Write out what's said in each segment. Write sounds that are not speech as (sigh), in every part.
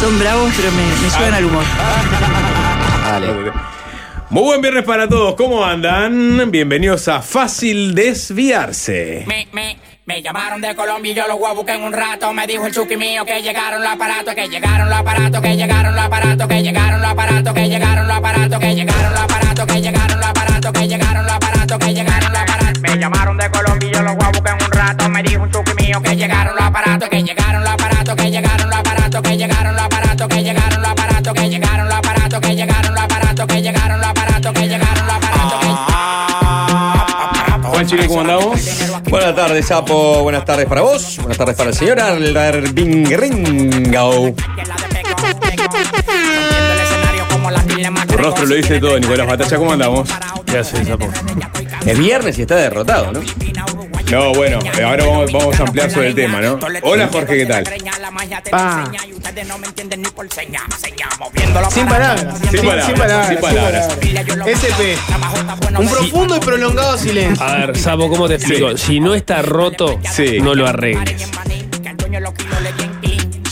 Son bravos, pero me, me suben al humor. Dale. Muy buen viernes para todos, ¿cómo andan? Bienvenidos a Fácil Desviarse. Me, me, me llamaron de Colombia y yo los voy a buscar en un rato. Me dijo el chuki mío que llegaron los aparatos, que llegaron los aparatos, que llegaron los aparatos, que llegaron los aparatos, que llegaron los aparatos, que llegaron los aparatos, que llegaron los aparatos, que llegaron los aparatos, que llegaron los aparatos. Me llamaron de Colombia y yo los voy a buscar en un rato. Me dijo un chuki mío que llegaron los aparatos, que llegaron los aparatos, que llegaron los aparatos, que llegaron los aparatos, que llegaron los aparatos, que llegaron los aparatos, que llegaron los aparatos, que llegaron los aparatos, que llegaron los aparatos. Juan Chile, ¿cómo andamos? Buenas tardes, Sapo. Buenas tardes para vos. Buenas tardes para el señor Arbingringao. Tu rostro lo dice todo, Nicolás Batalla, ¿cómo andamos? ¿Qué haces, Sapo? Es viernes y está derrotado, ¿no? No, bueno, eh, ahora vamos, vamos a ampliar sobre el tema, ¿no? Hola Jorge, ¿qué tal? Pa. Sin palabras. Sin palabras, Sin palabras. sin palabras. SP. Un profundo y prolongado silencio. A ver, Sapo, ¿cómo te explico? Si no está roto, Sí. no lo arregles.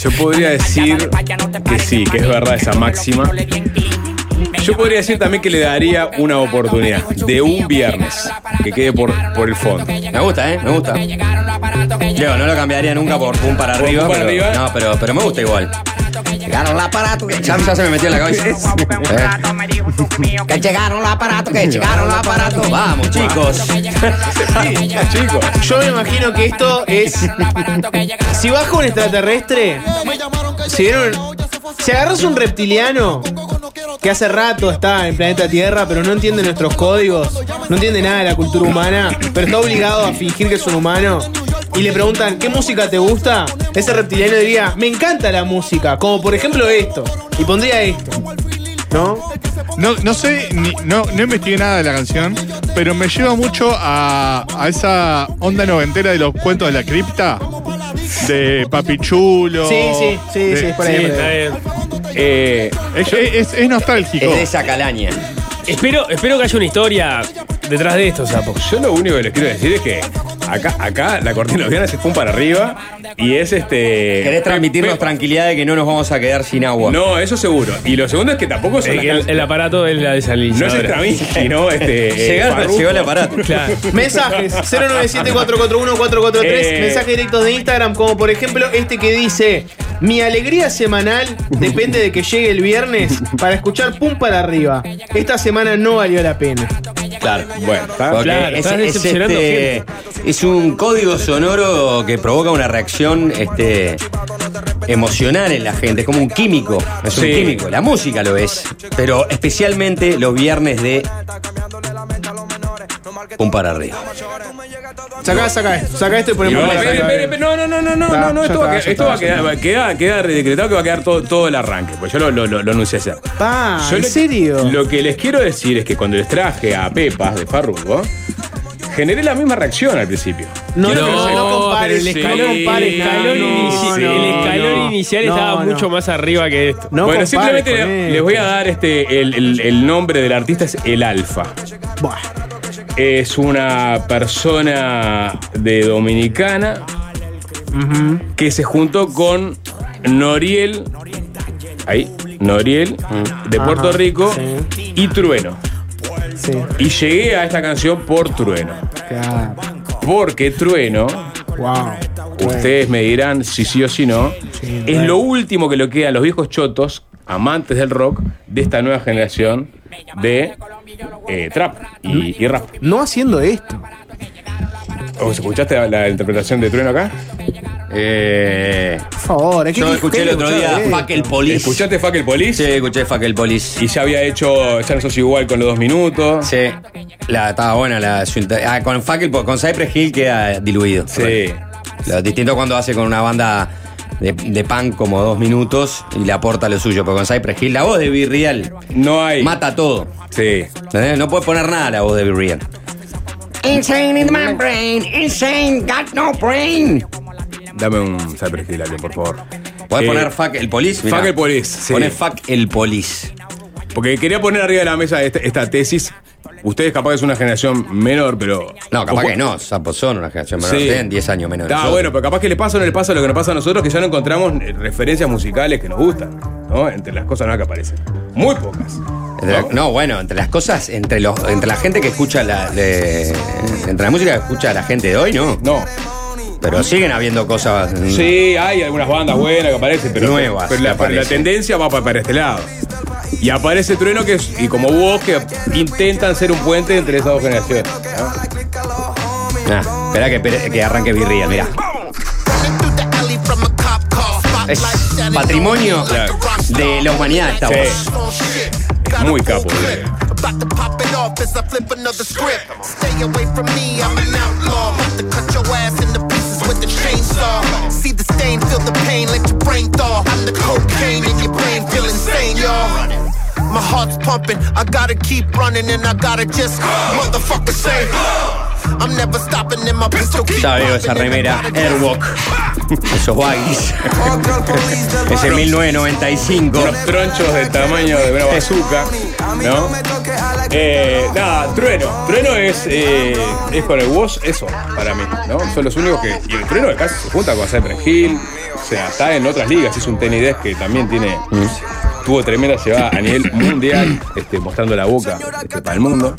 Yo podría decir que sí, que es verdad esa máxima. Yo podría decir también que le daría una oportunidad de un viernes que quede por, por el fondo. Me gusta, ¿eh? Me gusta. Yo no lo cambiaría nunca por un para ¿Por arriba. un para pero, arriba? No, pero, pero me gusta igual. Llegaron los aparatos que ya, ya se me metió en la cabeza. (laughs) Que llegaron los aparatos, que llegaron los aparatos. Vamos, chicos. (laughs) Chicos, Yo me imagino que esto es. Si baja un extraterrestre. Si, vieron- si agarras un reptiliano que hace rato está en planeta Tierra, pero no entiende nuestros códigos, no entiende nada de la cultura humana, pero está obligado a fingir que es un humano. Y le preguntan, ¿qué música te gusta? Ese reptiliano diría, me encanta la música, como por ejemplo esto. Y pondría esto. ¿No? No, no sé, ni- no, no investigué nada de la canción, pero me lleva mucho a, a esa onda noventera de los cuentos de la cripta, de Papichulo. Sí, sí, sí, de- sí, es por ahí. Sí, por ahí. Eh, Eh, Es, es- es nostálgico. Es de esa calaña. Espero, espero que haya una historia detrás de esto, Sapo. yo lo único que les quiero decir es que acá, acá la cortina viernes es pum para arriba y es este. Querés transmitirnos tranquilidad de que no nos vamos a quedar sin agua. No, eso seguro. Y lo segundo es que tampoco son Eh, las el, el aparato es la No es desalinizadora. Stravinsky, (laughs) no este. eh, Llegó, Farruko. llegó el aparato. Claro. Mensajes (laughs) 097-441-443, Eh. mensajes directos de Instagram, como por ejemplo este que dice: Mi alegría semanal depende de que llegue el viernes para escuchar pum para arriba. Esta semana no valió la pena. Claro. Bueno. Porque Claro, es, es, este, es un código sonoro que provoca una reacción este, emocional en la gente. Es como un químico. Es un químico. La música lo es. Pero especialmente los viernes de. Un para arriba. Sacá, sacá esto, sacá esto y ponemos No, no, no, no, no, no, no, esto va esto va a quedar, queda, queda decretado que va a quedar todo, todo el arranque, pues yo lo, lo, lo, lo anuncié ayer. Pa, Yo ¿en lo- serio? Lo que les quiero decir es que cuando les traje a Pepas de Farruko, generé la misma reacción al principio. No, no, no, no compares, el sí, escalón, no, escalón, no, inici- no, el escalón no. inicial No, estaba no. mucho más arriba que esto. No bueno, simplemente les voy a dar este el, el- el nombre del artista es El Alfa. Buah. Es una persona de Dominicana que se juntó con Noriel, ahí, Noriel, de Puerto Ajá, Rico, sí. y Trueno. Sí, Y llegué a esta canción por Trueno. claro. Porque Trueno, Wow. ustedes me dirán si sí o si no, es lo último que le queda a los viejos chotos, amantes del rock, de esta nueva generación de eh, trap y, y rap. No haciendo esto. ¿Vos escuchaste la, la interpretación de Trueno acá? Eh, Por favor, es que yo qué- escuché qué el otro día escuchar Fuck el Police. ¿Escuchaste Fuck el Police? Sí, escuché Fuck el Police. Y ya había hecho Ya no sos igual con los dos minutos. Sí. La, estaba buena la su ah, con Fuck el con Cypress Hill queda diluido. Sí. Lo distinto cuando hace con una banda de, de punk como dos minutos y le aporta lo suyo. Pero con Cypress Hill, la voz de Be Real No hay. mata todo. Sí. ¿Entendés? No puede poner nada la voz de Be Real. Insane in my brain, insane, got no brain. Dame un Cypress Hill, alguien, por favor. Podés Eh, poner Fuck el Police. Mirá. Fuck el Police, sí. Poné Fuck el Police. Porque quería poner arriba de la mesa esta, esta tesis Ustedes capaz que es una generación menor, pero. No, capaz que no. Sapos son una generación menor. Sí. Tienen 10 años menos. que Está nosotros. bueno, pero capaz que le pasa o no le pasa lo que nos pasa a nosotros, que ya no encontramos eh, referencias musicales que nos gustan, ¿no? Entre las cosas nuevas que aparecen. Muy pocas. Entre la- no, bueno, entre las cosas, entre los, entre la gente que escucha la, entre la música que escucha la gente de hoy, no. No. Pero siguen habiendo cosas. mm, Sí, hay algunas bandas buenas que aparecen, pero, Nuevas pero que la, pero la aparecen. tendencia va para, para este lado. Y aparece Trueno que es, y como vos que intentan ser un puente entre esas dos generaciones. ¿no? Ah, espera que, arranque birría, mirá. Es patrimonio de la humanidad esta Sí. voz. Muy capo. chainsaw. See the stain, feel the pain, let your brain thaw. I'm the cocaine in your brain, feel insane, y'all. My heart's pumping, I gotta keep running, and I gotta just motherfucker say. I'm never stopping in my pistol. keep Ya veo esa remera Airwalk. Esos baggies. Ese 1995. Unos tronchos del tamaño de una bazooka, ¿no? Eh, nada, Trueno. Trueno es, eh, es con el Woz eso, para mí, ¿no? Son los únicos que. Y el Trueno de casi se junta con Cypress Hill. O sea, está en otras ligas. Es un Desk que también tiene. Tuvo tremenda llevada a nivel mundial, este, mostrando la boca este, para el mundo.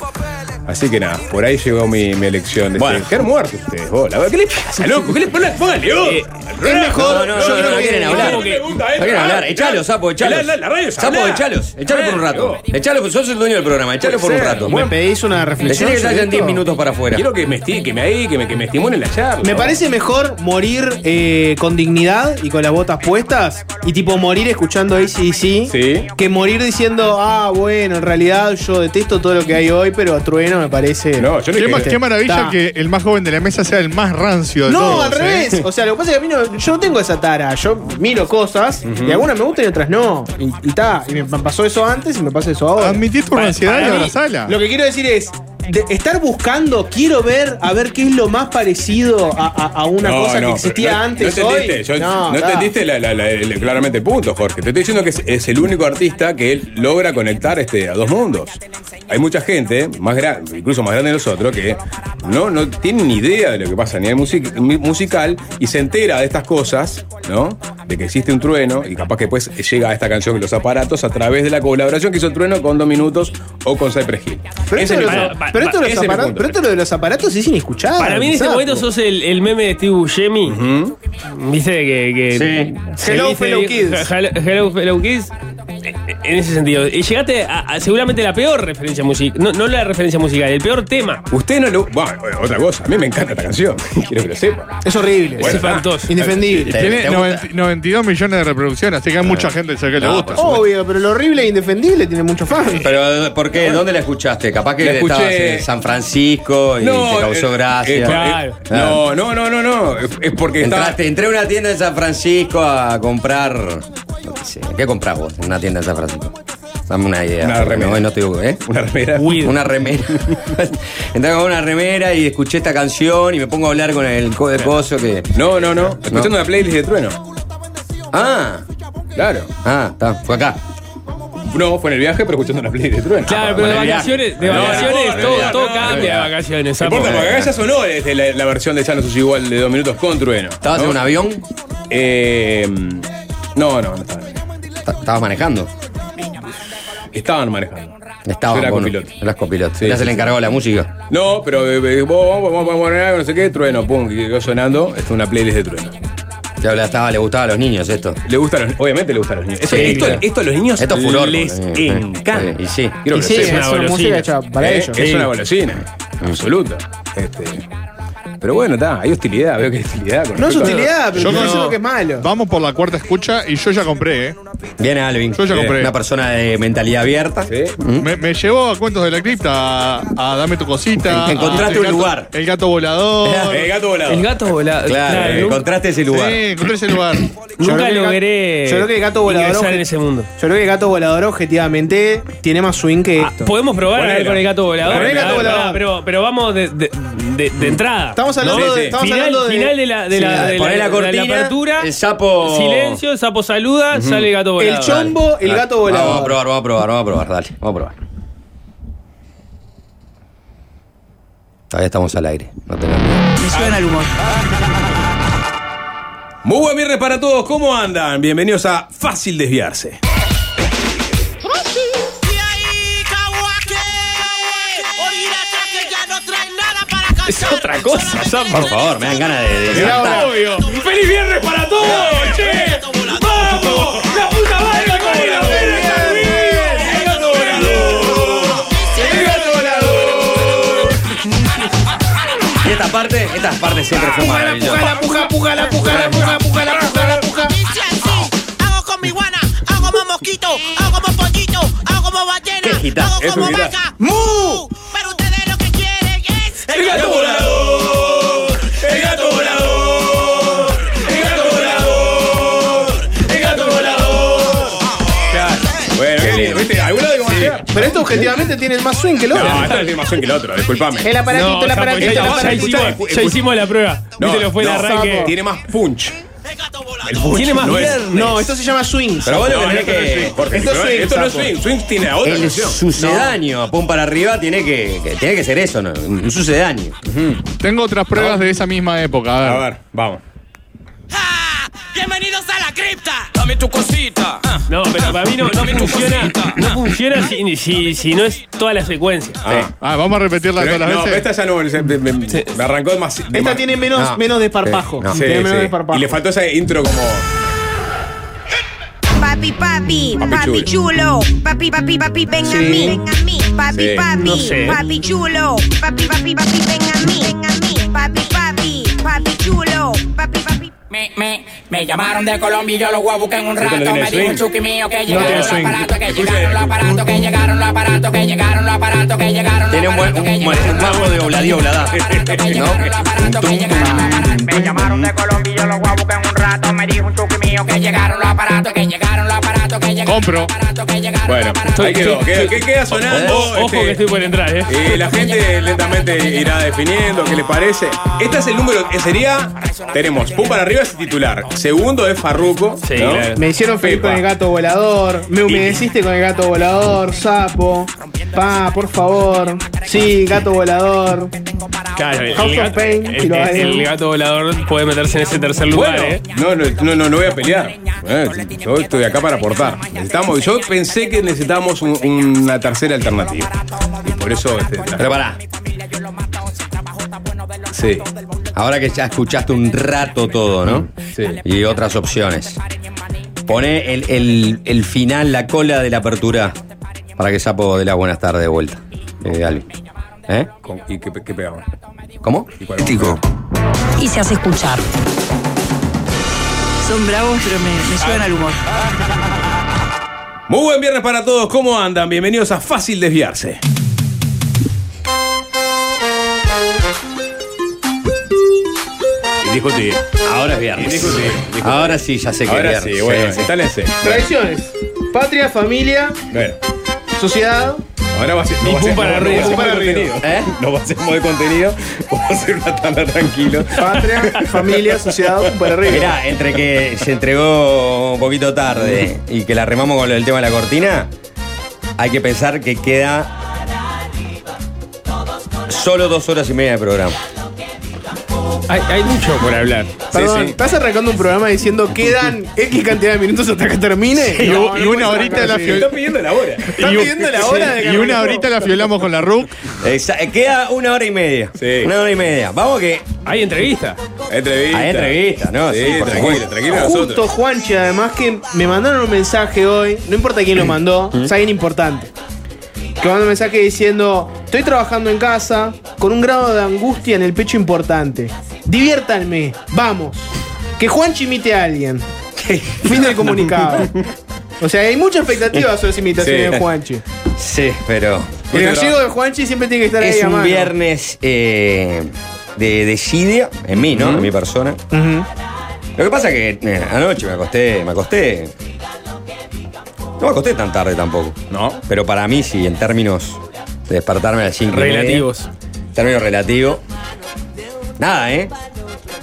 Así que nada, por ahí llegó mi, mi elección. De Bueno. este, ¿Qué muerto ustedes? vos? La verdad, ¿Qué le pasa, loco? ¿Qué le pone? Póngale, vos. Eh, es No, no, no, no, no quieren hablar. No quieren hablar. Echalos, sapo, echalos. La, la, radio Sapo, echalos. Echalos por un rato. Echalos, sos el dueño del programa. Echalos por un rato. ¿Me pedís una reflexión? Decirle que salgan 10 esto? minutos para afuera. Quiero que me, que me ahí, que me, que me estimulen la charla. Me parece mejor morir eh, con dignidad y con las botas puestas y tipo morir escuchando ACDC Sí. que morir diciendo, ah, bueno, en realidad yo detesto todo lo que hay hoy, pero Trueno me parece... No, yo no Qué, ma- maravilla que el más joven de la mesa sea el más rancio de No, todos. al ¿eh? revés. O sea, lo que pasa es que a mí no, yo no tengo esa tara. Yo miro cosas y algunas me gustan y otras no. Y, y ta. Y me pasó eso antes y me pasa eso ahora. Admití tu ansiedad y para mí, abrazala. Lo que quiero decir es. De estar buscando, quiero ver a ver qué es lo más parecido a, a- a una No, cosa no, que existía no- antes no hoy. entendiste, yo- no, entendiste la- la- la- el- claramente el punto, Jorge. Te estoy diciendo que es, es el único artista que él logra conectar este, a dos mundos. Hay mucha gente, más grande, incluso más grande de nosotros, que no, no tiene ni idea de lo que pasa a nivel music- musical y se entera de estas cosas, ¿no? De que existe un trueno y capaz que después llega a esta canción Los Aparatos a través de la colaboración que hizo Trueno con Dos Minutos o con Cypress Hill. Pero de es. Pero esto de los aparatos, pero esto de los aparatos es inescuchable. Para mí en este momento sos el, el meme de Steve Buscemi. Viste que. que Sí. Hello, dice- fellow kids. Hello, hello, fellow kids. En ese sentido. Y llegaste a, a seguramente la peor referencia musical. No, no la referencia musical, el peor tema. Usted no lo. Bueno, otra cosa, a mí me encanta esta canción. (laughs) Quiero que lo sepa. Es horrible. es espantoso. Indefendible. Te- Tiene te gusta. 90 92 millones de reproducciones, así que hay mucha gente que le gusta. Obvio, pero lo horrible e indefendible tiene muchos fans. Pero, ¿por qué? ¿Dónde la escuchaste? Capaz que La escuché- estabas en San Francisco y te causó eh, gracia. eh, Claro. eh, no, no, no, no, no. Es es porque está. Entraste, entré a una tienda de San Francisco a comprar. No qué sé, ¿Qué compras vos en una tienda de San Francisco? Dame una idea. Una remera. No, no estoy, ¿eh? Una remera. Una remera. (laughs) Entré con una remera y escuché esta canción y me pongo a hablar con el co de coso que. No, no, no. Escuchando No. una playlist de trueno. Ah, Claro. ah, está, fue acá. No, fue en el viaje, pero escuchando una playlist de trueno. Claro, pero de vacaciones, de vacaciones, todo, cambia de vacaciones. No importa, porque acá ya sonó desde la, la versión de Ya no sos igual de dos minutos con trueno. ¿Estabas ¿no? en un avión? Eh, no, no, no estaba. Ta- ¿Estabas manejando? Estaban manejando. Estaba Yo era con- copiloto. Eras copiloto. Sí, Eras sí, el sí. encargado de la música. No, pero eh, eh, vos, vamos, algo, no sé qué, trueno, pum, y quedó sonando. Esto es una playlist de trueno. Te habla- estaba, le gustaba a los niños esto. Le gusta a los, obviamente le gusta a los niños. Esto, Sí, esto, claro. esto a los niños Esto es furor, les sí. encanta. Y sí. Y que sí, es sepan. una golosina. hecha para Eh, ellos. Es Sí. una golosina, absoluta. Este, pero bueno, está, hay hostilidad, veo que hay hostilidad. con No es respecto a- utilidad, pero Yo no no- lo que es malo. Vamos por la cuarta escucha y yo ya compré, ¿eh? Viene Alvin. Yo ya compré. Una persona de mentalidad abierta. Sí. Me, me llevó a Cuentos de la Cripta, a, a Dame tu cosita. En- encontraste a- un gato- lugar. El gato volador. (laughs) El gato volado. El gato volado. Claro, encontraste ese lugar. Sí, encontré ese lugar. Yo nunca logré yo creo que el gato volador en ese mundo. Yo creo que el gato volador objetivamente tiene más swing que Ah, esto. Podemos probar a ver Ponelo. con el gato volador. Con el gato volador. Pero, pero vamos de, de, de- de entrada. Estamos hablando ¿no? de- Sí, sí. estamos final, hablando de- final de la, de la, Sí, la cortina, apertura. el sapo- Silencio, el sapo saluda, sale el gato El volador. chombo, el Dale. gato Vamos, volador. Vamos a probar, vamos a probar, vamos a probar, dale, vamos a probar. Todavía estamos al aire. No tengan miedo. Me suena el humor. Muy buen viernes para todos, ¿cómo andan? Bienvenidos a Fácil Desviarse. Es otra cosa, Sam. Por favor, me dan ganas de, de Era saltar. obvio. ¡Feliz viernes para todos! ¡Che! Esta parte, esta parte siempre fue maravillosa. la puja, puja, la puja, la puja, puja, la puja, la puja. Dice así, hago con mi guana, hago como mosquito, hago como pollito, hago como ballena, hago como vaca, ¡mu! Pero esto objetivamente tiene más swing que el otro. No, esta tiene más swing que el otro, disculpame. El aparatito, No, el aparatito, ya, el aparatito. ya hicimos la prueba. No, Viste, lo fue el no, arranque. Tiene más punch. el punch. Tiene más no es-. No, esto se llama swing. Pero vos lo No, que no, tenés esto no es que. swing, Jorge. Esto Esto, swing, esto no es swing. Swing tiene otra El canción. sucedáneo, pum para arriba, tiene que, que- tiene que ser eso, ¿no? Un sucedáneo. Tengo otras pruebas de esa misma época. A A ver. ver, vamos. ¡Ja! ¡Bienvenidos a la cripta! Dame tu cosita. No, pero para mí no, no funciona. No funciona si, si, si no es toda la secuencia. Ah. Ah, vamos a repetirla Pero, todas las no, veces. esta ya no. se- Me, me- me arrancó más. de Esta tiene menos, No. menos desparpajo. Sí, no. Sí, Tiene menos sí. desparpajo. Y le faltó ese intro como. Papi, papi, Papi papi chulo. Papi, papi, papi, ven a Sí. mí, ven a mí. Papi, Sí. papi, No sé. papi chulo. Papi, papi, papi, ven a mí, ven a mí. Papi, papi, papi chulo. Papi, papi. Me, me, me llamaron de Colombia y yo lo voy a buscar en un rato. tiene Me dijo el chuki mío que tiene llegaron los aparatos, que llegaron los aparatos, que llegaron los aparatos, que llegaron los aparatos, que llegaron los Tiene un aparatos, que un buen los mazo de obladí obladá. Me llamaron de Colombia y yo lo voy a buscar en un rato. Me dijo un mío que llegaron los aparatos, que llegaron los aparatos, que llegaron Compro. los aparatos, que llegaron Bueno, los aparatos. ahí quedó. ¿Qué, qué queda sonando? Ojo Este, que estoy por entrar, ¿eh? Y la gente lentamente irá definiendo qué le parece. Este es el número que sería. Tenemos Pum para arriba es titular. Segundo es Farruco. Sí, ¿no? claro. Me hicieron feliz Pepa. con el gato volador. Me humedeciste con el gato volador. Sapo. Pa, por favor. Sí, gato volador. Claro, el, House el of gato, Pain, el- el- el gato volador puede meterse en ese tercer lugar, Bueno, ¿eh? no, no, no, no, no voy a pelear. Eh, yo estoy acá para aportar. Necesitamos, yo pensé que necesitábamos un- una tercera alternativa. Y por eso. Este, la- Pero pará, sí. ahora que ya escuchaste un rato todo, ¿no? Sí. Y otras opciones. Pone el, el- el final, la cola de la apertura, para que Sapo dé las buenas tardes de vuelta. Eh. ¿Eh? ¿Y qué, qué pegamos? ¿Cómo? ¿Y cuál y se hace escuchar. Son bravos, pero me, me el humor. Muy buen viernes para todos, ¿cómo andan? Bienvenidos a Fácil Desviarse. Y discutir. Ahora es Y viernes. discutir. discutir. Ahora sí, ya sé que Ahora es viernes. sí, bueno, Sí, sí. instálense. Tradiciones. Patria, familia, Bueno, sociedad. Ahora va a ser. Y va a pum ser- para no, no arriba. va a ser para modo arriba. contenido. ¿Eh? No va a ser de contenido, (laughs) vamos a hacer una tanda tranquilo. Patria, familia, sociedad, para arriba. Mirá, entre que se entregó un poquito tarde y que la remamos con el tema de la cortina, hay que pensar que queda solo dos horas y media de programa. Hay, hay mucho por hablar. Perdón, sí. ¿estás arrancando un programa diciendo quedan X cantidad de minutos hasta que termine? Y, No, no y una horita la arrancar así. fiol- Están pidiendo la hora. Están y- pidiendo la hora de que Y una horita la fiolamos con la RUC. Exa- queda una hora y media. Sí. Una hora y media. Vamos que Hay entrevista. Entrevista. hay entrevista, ¿no? Sí, tranquilo, tranquilo Justo nosotros. Juanchi, además que me mandaron un mensaje hoy, no importa quién lo mandó, es alguien importante. Que mandó un mensaje diciendo, estoy trabajando en casa con un grado de angustia en el pecho importante. Diviértanme, vamos. Que Juanchi imite a alguien. (laughs) fin del comunicado. O sea, hay mucha expectativa sobre esa imitación Sí. de Juanchi. Sí, pero. El gallego de Juanchi siempre tiene que estar ahí Es un mano. viernes eh, de desidia en mí, ¿no? En mi persona. Lo que pasa es que eh, anoche me acosté, me acosté. No me acosté tan tarde tampoco. No. Pero para mí sí, en términos de despertarme a las 5 Relativos. Término relativo. Nada, ¿eh?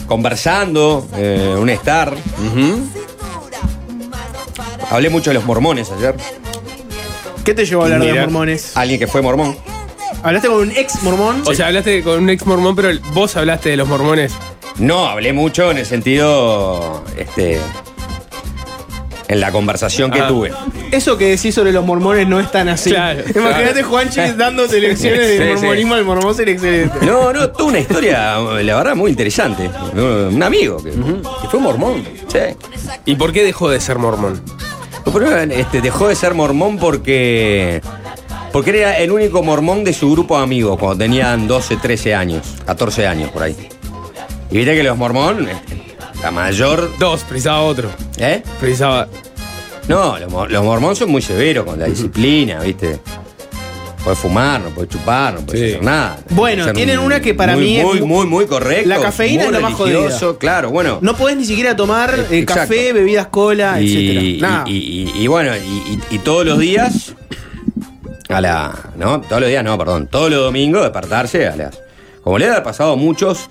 Conversando, eh, un estar. Hablé mucho de los mormones ayer. ¿Qué te llevó a hablar de los mormones? Alguien que fue mormón. ¿Hablaste con un ex mormón? O sea, hablaste con un ex mormón, pero vos hablaste de los mormones. No, hablé mucho en el sentido. Este. En la conversación que Ah. tuve. Eso que decís sobre los mormones no es tan así. Claro, (laughs) Imagínate claro. Juanchi (laughs) dándote lecciones de Sí, sí. mormonismo al mormón sería excelente. No, no, tuve una historia, la verdad, muy interesante. Un amigo que, que fue mormón. Sí. ¿Y por qué dejó de ser mormón? Pero, este, dejó de ser mormón porque. Porque era el único mormón de su grupo de amigos cuando tenían 12, 13 años, 14 años por ahí. Y viste que los mormón, este, la mayor. Dos, precisaba otro. ¿Eh? Precisaba. No, los, los son muy severos con la disciplina, ¿viste? Puedes fumar, no puedes chupar, no puedes Sí. hacer nada. Bueno, tienen una que para muy, mí es muy, mu- muy, muy correcto. La cafeína es lo más jodido. Claro, bueno. No podés ni siquiera tomar eh, café, bebidas cola, y. Nada. y- y- y bueno, y, y- y todos los días, a la. No, todos los días no, perdón. Todos los domingos despertarse a las. Como le ha pasado a muchos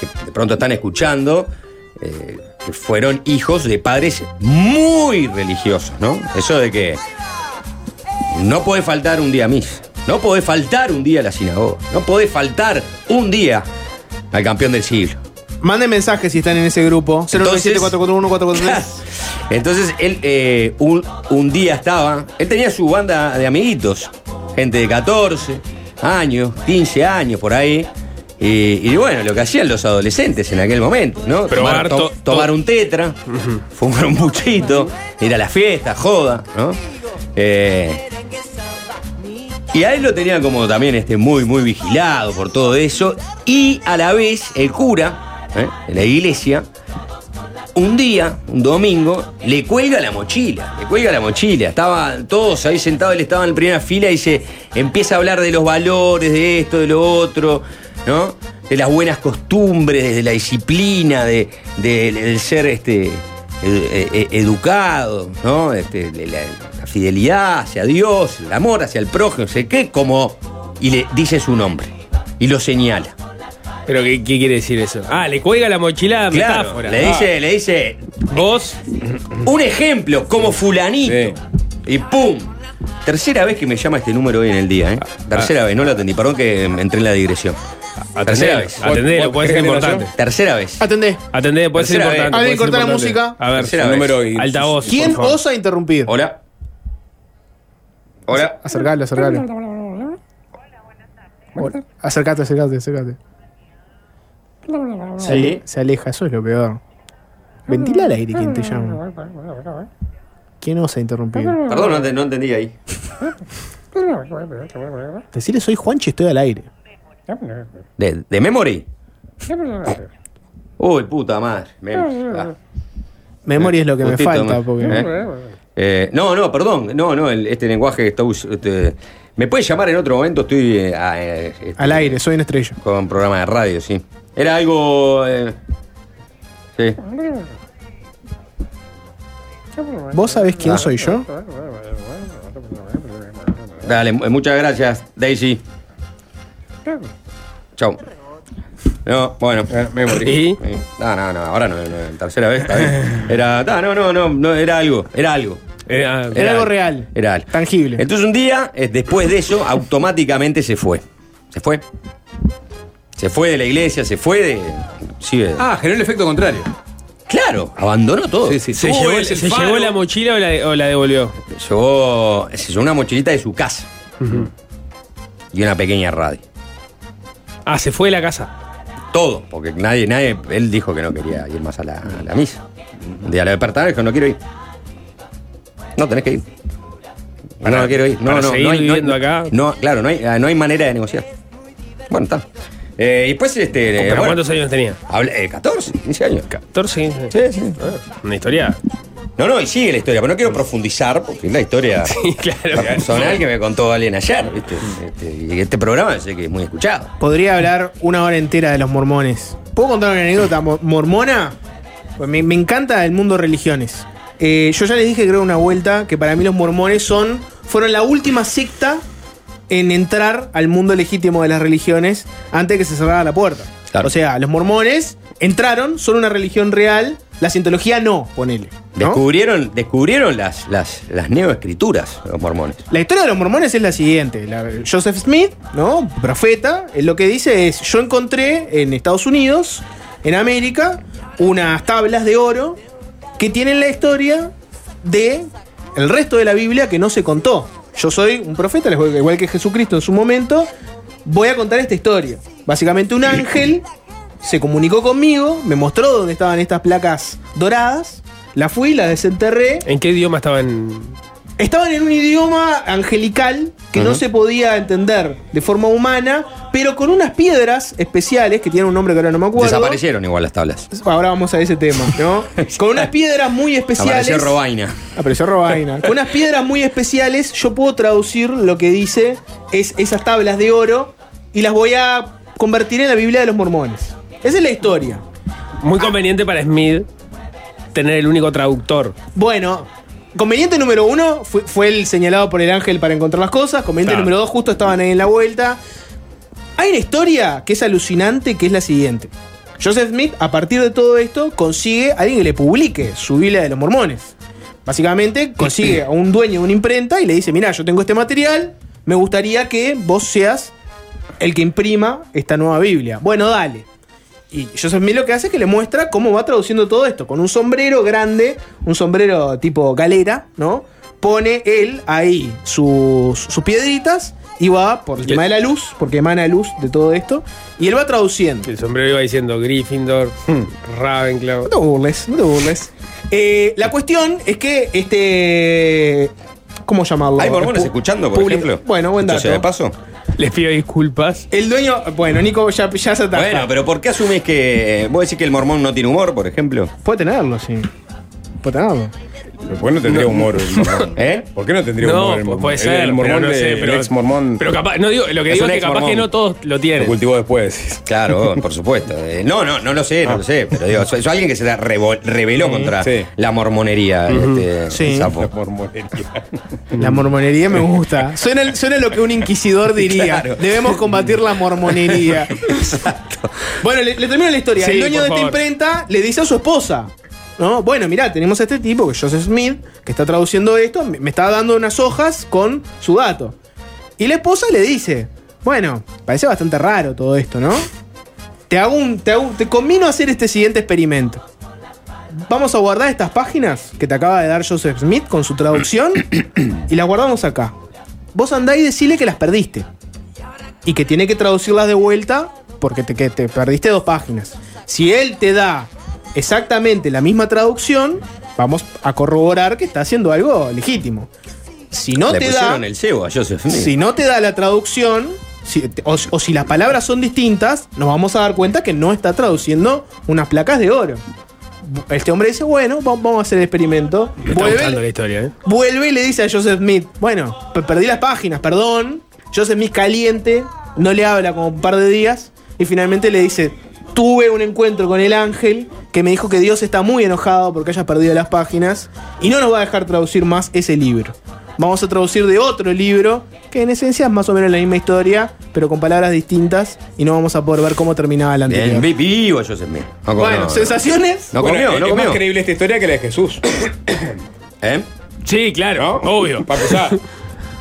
que de pronto están escuchando, eh, fueron hijos de padres muy religiosos, ¿no? Eso de que no puede faltar un día a misa, no puede faltar un día a la sinagoga, no puede faltar un día al campeón del siglo. Manden mensajes si están en ese grupo. 097 441 443 Entonces él eh, un, un día estaba, él tenía su banda de amiguitos, gente de 14 años, 15 años por ahí. Y, y bueno, lo que hacían los adolescentes en aquel momento, ¿no? Probar tomar, to- to- tomar un tetra, fumar un puchito, ir a la fiesta, joda, ¿no? Eh, y a él lo tenía como también este, muy, muy vigilado por todo eso. Y a la vez, el cura ¿eh? de la iglesia, un día, un domingo, le cuelga la mochila. Le cuelga la mochila. Estaban todos ahí sentados, él estaba en la primera fila y se empieza a hablar de los valores, de esto, de lo otro, ¿no? De las buenas costumbres, de la disciplina, de, de- del ser este, eh, eh, educado, ¿no? Este, de la, la fidelidad hacia Dios, el amor hacia el prójimo, no sé qué, como. Y le dice su nombre. Y lo señala. ¿Pero qué, qué quiere decir eso? Ah, le cuelga la mochila Claro, metáfora. le dice, le dice, Vos, un ejemplo, como fulanito. Y ¡pum! Tercera vez que me llama este número hoy en el día, ¿eh? Tercera vez, no lo atendí, perdón que entré en la digresión. Tercera vez. atendelo, puede ser importante. Tercera vez. Atendé. Atendé, puede ser importante. Alguien puede ser corta la música. A ver, Tercera Su vez. número y- altavoz. ¿Quién osa interrumpir? Hola. Hola. Acercale, acercale. Hola. Acercate, acercate, acercate. Se, ale- se aleja, eso es lo peor. Ventila al aire quien te llama. ¿Quién osa interrumpir? Perdón, no entendí ahí. Decirle soy Juanchi, estoy al aire. ¿De, de memory? Uy, puta madre. Memory. Ah. Memoria es lo que me falta. ¿eh? Porque... Eh, no, no, perdón. No, no, el- este lenguaje que está este, ¿Me puede llamar en otro momento? Estoy eh, eh, este, Al aire, soy una estrella. con programa de radio, sí. Era algo. eh, sí. ¿Vos sabés quién Ah. soy yo? Dale, eh, muchas gracias, Daisy. Chau. No, bueno. memory. ¿Y? No, no, no, ahora no, no, tercera vez, está bien. Era, no, no, no, no, no, era algo, era algo. Era, Era algo real. Era algo. Tangible. Entonces un día, eh, después de eso, automáticamente se fue. Se fue. Se fue de la iglesia, se fue de. sí, de- Ah, generó el efecto contrario. claro, abandonó todo. Sí, sí, ¿Se, llevó, el- se llevó la mochila o la, o la devolvió? Llevó, se llevó una mochilita de su casa. Y una pequeña radio. Ah, se fue de la casa. Todo, porque nadie, nadie, él dijo que no quería ir más a la, a la misa. Un día lo despertaron y dijo, no quiero ir. No, tenés que ir. No, Para- no quiero ir. No, para no, seguir no hay, no, viviendo acá. No, claro, no hay, no hay manera de negociar. Bueno, está. Eh, y después, este. eh, ¿Pero bueno, cuántos años tenía? hablé- eh, 14, 15 años. 14, 15. Sí, sí. Una historia. No, no, y sigue la historia, pero no quiero profundizar porque es la historia (laughs) claro. personal que me contó alguien ayer, ¿viste? Este, y este programa sé que es muy escuchado. Podría hablar una hora entera de los mormones. ¿Puedo contar una anécdota mo- mormona? Pues me, me encanta el mundo de religiones. Eh, yo ya les dije, creo, una vuelta, que para mí los mormones son fueron la última secta en entrar al mundo legítimo de las religiones antes de que se cerrara la puerta. Claro. O sea, los mormones entraron, son una religión real, la cientología no, ponele. ¿no? Descubrieron, descubrieron las, las, las neoescrituras, los mormones. La historia de los mormones es la siguiente. La- Joseph Smith, ¿no? Profeta, él lo que dice es, yo encontré en Estados Unidos, en América, unas tablas de oro que tienen la historia de el resto de la Biblia que no se contó. Yo soy un profeta, igual que Jesucristo en su momento, voy a contar esta historia. Básicamente un ángel se comunicó conmigo, me mostró dónde estaban estas placas doradas, la fui, la desenterré ¿En qué idioma estaban? Estaban en un idioma angelical que no se podía entender de forma humana, pero con unas piedras especiales que tienen un nombre que ahora no me acuerdo. Desaparecieron igual las tablas. Ahora vamos a ese tema, ¿no? (laughs) Con unas piedras muy especiales. Apareció Robaina. Apareció Robaina. Con unas piedras muy especiales, yo puedo traducir lo que dice es esas tablas de oro y las voy a convertir en la Biblia de los mormones. Esa es la historia. Muy conveniente para Smith tener el único traductor. Bueno, conveniente número uno fue, fue el señalado por el ángel para encontrar las cosas. Conveniente Claro. número dos, justo estaban ahí en la vuelta. Hay una historia que es alucinante, que es la siguiente. Joseph Smith, a partir de todo esto, consigue a alguien que le publique su Biblia de los Mormones. Básicamente, consigue a un dueño de una imprenta y le dice, mira, yo tengo este material, me gustaría que vos seas el que imprima esta nueva Biblia. Bueno, dale. Y Joseph Smith lo que hace es que le muestra cómo va traduciendo todo esto. Con un sombrero grande, un sombrero tipo galera, ¿no? Pone él ahí sus, sus piedritas y va por el tema de la luz, porque emana luz de todo esto. Y él va traduciendo. El sombrero iba diciendo Gryffindor, Ravenclaw. No te burles, no te burles. Eh, la cuestión es que este. ¿Cómo llamarlo? ¿Hay mormones escuchando, por ejemplo? Bueno, buen dato. de paso. Les pido disculpas. El dueño. Bueno, Nico ya, ya se ataja. Bueno, pero ¿por qué asumís que. ¿Vos decís que el mormón no tiene humor, por ejemplo? Puede tenerlo, sí. Puede tenerlo. ¿Por qué no tendría humor el (laughs) mormón? ¿Eh? ¿Por qué no tendría No, humor el mormón? puede El- ser, El, mormón pero no de- sé, el pero- ex mormón. Pero capaz, no digo, lo que Es digo es que capaz que no todos lo lo tienen. cultivó después. Claro, (laughs) por supuesto. Eh, no, no, no lo sé, no lo sé. Pero digo, soy, soy alguien que se rebeló contra Sí. la mormonería. este, Sí. sapo. La mormonería. (laughs) La mormonería me gusta. Suena, suena lo que un inquisidor diría. Claro. Debemos combatir la mormonería. Bueno, le, le termino la historia. Sí, el dueño de esta favor. imprenta le dice a su esposa. ¿No? Bueno, mirá, tenemos a este tipo, que es Joseph Smith, que está traduciendo esto, me está dando unas hojas con su dato. Y la esposa le dice, bueno, parece bastante raro todo esto, ¿no? Te hago un. Te, hago- te combino a hacer este siguiente experimento. Vamos a guardar estas páginas que te acaba de dar Joseph Smith con su traducción (coughs) y las guardamos acá. Vos andá y decile que las perdiste. Y que tiene que traducirlas de vuelta porque te, que te perdiste dos páginas. Si él te da exactamente la misma traducción, vamos a corroborar que está haciendo algo legítimo. Si no Le te da. pusieron el cebo a Joseph Smith. Si no te da la traducción, si- o, o si las palabras son distintas, nos vamos a dar cuenta que no está traduciendo unas placas de oro. Este hombre dice, bueno, va- vamos a hacer el experimento. Me está gustando la Vuelve, historia, ¿eh? vuelve y le dice a Joseph Smith, bueno, pe- perdí las páginas, perdón. Joseph Smith caliente, no le habla como un par de días y finalmente le dice, tuve un encuentro con el ángel que me dijo que Dios está muy enojado porque hayas perdido las páginas y no nos va a dejar traducir más ese libro. Vamos a traducir de otro libro que en esencia es más o menos la misma historia, pero con palabras distintas y no vamos a poder ver cómo terminaba la Bien, anterior. vi- vivo Joseph Smith. No, Bueno, no, no. sensaciones. No Bueno, comió, es- no es más comió. creíble esta historia que la de Jesús. (coughs) ¿Eh? Sí, claro, ¿No? obvio. Para empezar.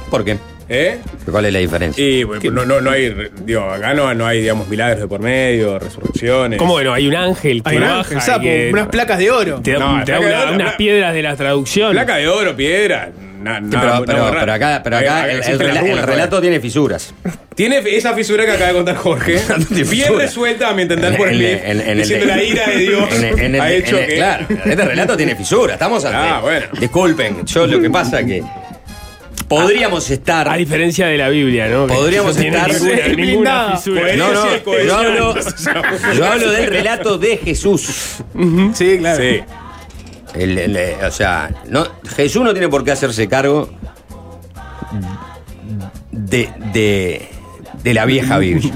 ¿Por qué? ¿Eh? ¿Cuál es la diferencia? Y bueno, no, no, no hay, digo, acá no, no hay, digamos, milagros de por medio, resurrecciones. ¿Cómo que no? Hay un ángel que Hay un baja ángel, y sapo, que unas placas de oro. te da, No, te da placa de una- oro, unas pla- piedras de la traducción. Placa de oro, piedra. na- Sí, nada- pero, nada pero- raro. pero acá, pero acá Acá el, el existen las rela- el relato tiene fisuras. Tiene esa fisura que acaba de contar Jorge. (laughs) Tiene bien fisura. resuelta, a mi entender, En- por en- en- en el- diciendo la ira de Dios en- en el- ha hecho en el- que. Claro, este relato tiene fisuras. Estamos ante- Ah, bueno. Disculpen, yo lo que pasa que podríamos estar. A diferencia de la Biblia, ¿no? Podríamos no estar- ninguna, fisura. No, no, yo hablo, (laughs) yo hablo del relato de Jesús. Sí, claro. Sí. El- el- eh, o sea, no, Jesús no tiene por qué hacerse cargo de, de, de la vieja Biblia.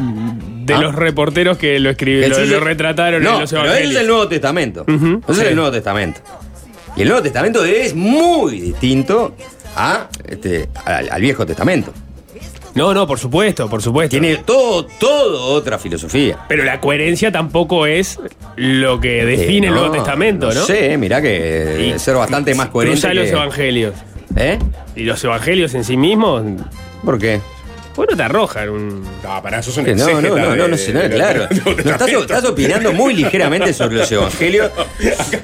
De ¿Ah? los reporteros que lo escribieron, lo, retrataron no, en los pero evangelios. es el Nuevo Testamento. Ese es sí. el Nuevo Testamento. Y el Nuevo Testamento es muy distinto a, este, al, al Viejo Testamento. No, no, por supuesto, por supuesto. Tiene todo, todo otra filosofía. Pero la coherencia tampoco es lo que define Eh, el Nuevo Testamento, ¿no? sé, mirá que debe ser bastante más coherente. Cruza los que- evangelios. ¿Eh? Y los evangelios en sí mismos, ¿Por qué? Bueno, te arrojan un. No, para eso es Que No, no, no, no, (laughs) no claro. estás, opinando muy ligeramente sobre los evangelios.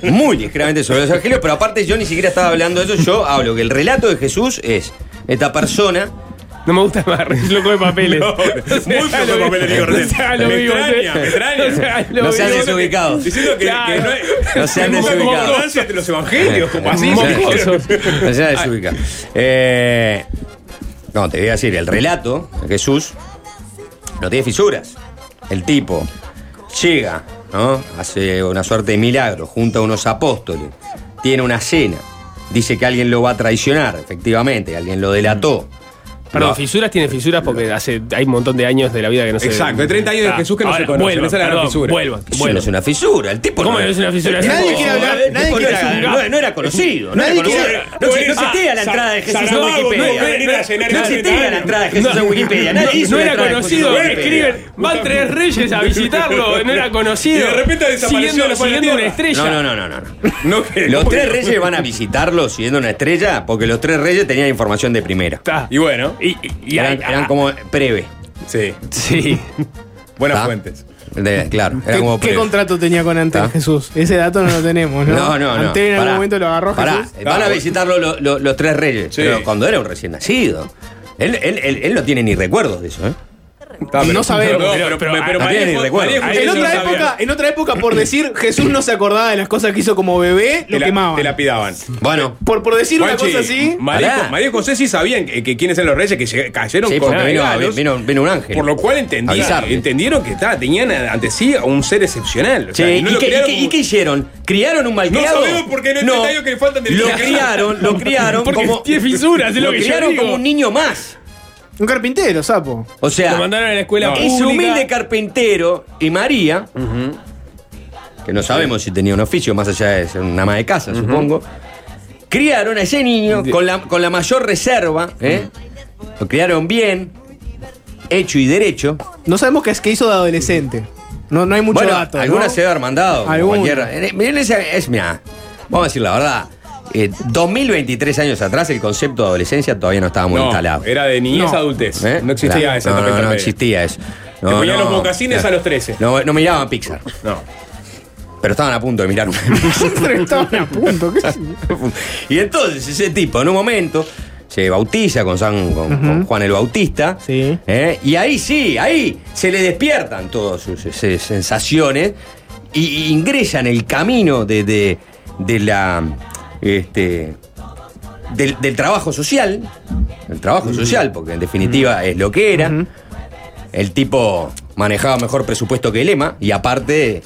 Muy ligeramente sobre los evangelios, pero aparte yo ni siquiera estaba hablando de eso. Yo hablo que el relato de Jesús es esta persona. No me gusta más, es loco de papeles. No, (laughs) muy poco de papeles, digo, O sea, lo me mismo, extraña, me extraña. O sea, No sean desubicados. Diciendo que, Claro. que no hay, No sean desubicados. los evangelios, como así. No se desubica. (laughs) Eh, no, te voy a decir, el relato de Jesús no tiene fisuras. El tipo llega, ¿no? Hace una suerte de milagro, junta a unos apóstoles, tiene una cena, dice que alguien lo va a traicionar, efectivamente, alguien lo delató. Perdón, fisuras tiene fisuras porque hace, hay un montón de años de la vida que no se Exacto, hay 30 años de Ah, Jesús que no se ahora, conocen, Vuelvan, esa es la gran fisura. vuelvan, Eso no es una fisura, el tipo ¿Cómo no es una fisura? Nadie No, quiere hablar- nadie quiere hablar. no, era conocido. No, existía la entrada de Jesús en Wikipedia. no, existía la entrada de Jesús en Wikipedia. Nadie hizo No la era entrada de Jesús en conocido, Wikipedia. escriben, van tres reyes a visitarlo, (laughs) no era conocido. Y de repente desapareció siguiendo, de una estrella. No, no, no, no, no. Los ¿cómo tres reyes van a visitarlo siguiendo una estrella porque los tres reyes tenían información de primera. Está. Y bueno, Y, Eran, eran como breve. sí, Sí. (laughs) buenas ¿Está? fuentes. De- claro, era ¿Qué, como qué breve. contrato tenía con Antel ¿Ah? Jesús? Ese dato no lo tenemos, ¿no? (laughs) No, no, no. Antel en algún Pará. momento lo agarró Pará, Jesús. Van a visitarlo lo- lo- los tres reyes. Sí. Pero cuando era un recién nacido. Él, él, él, él no tiene ni recuerdos de eso, ¿eh? Está, No sabemos. Pero, Pero- pero, En otra, época, en otra época, por decir (laughs) Jesús no se acordaba de las cosas que hizo como bebé, lo te la, quemaban. te lapidaban. Bueno. Por, por decir una cosa así. María, y José sí sabían que, que quiénes eran los reyes que cayeron Sí, con vino, regalos, vino, vino un ángel. Por lo cual entendieron que tenían ante sí a un ser excepcional. O Sí, sea, ¿y, qué, hicieron? ¿Criaron un malcriado? No sabemos porque no hay 30 años que faltan de Lo criaron, lo (laughs) criaron Porque como. tiene fisuras, lo criaron como un niño más. Un carpintero, sapo. O sea, Lo mandaron a la escuela No. pública. ese humilde carpintero y María, que no sabemos si tenía un oficio más allá de ser una ama de casa, supongo, criaron a ese niño con la, con la mayor reserva, ¿eh? Lo criaron bien, hecho y derecho. No sabemos qué es que hizo de adolescente. No, no hay mucho bueno, dato. ¿no? algunas se debe haber mandado. como Alguna. cualquiera. En- miren, ese- es, mira, vamos a decir la verdad. Eh, 2023 años atrás el concepto de adolescencia todavía no estaba muy No, instalado. era de niñez No. adultez. ¿Eh? No existía Claro. esa no, no, existía eso. No, Te ponían no, los mocasines claro. a los 13. No, no miraban Pixar, No. pero estaban a punto de mirar un (laughs) Estaban a punto. ¿qué? Y entonces ese tipo en un momento se bautiza con, San, con, con Juan el Bautista. Sí. ¿eh? Y ahí sí, ahí se le despiertan todas sus ese- sensaciones y, y ingresa en el camino de, de- de la. Este, del, del trabajo social. El trabajo social, porque en definitiva es lo que era. El tipo manejaba mejor presupuesto que el EMA y aparte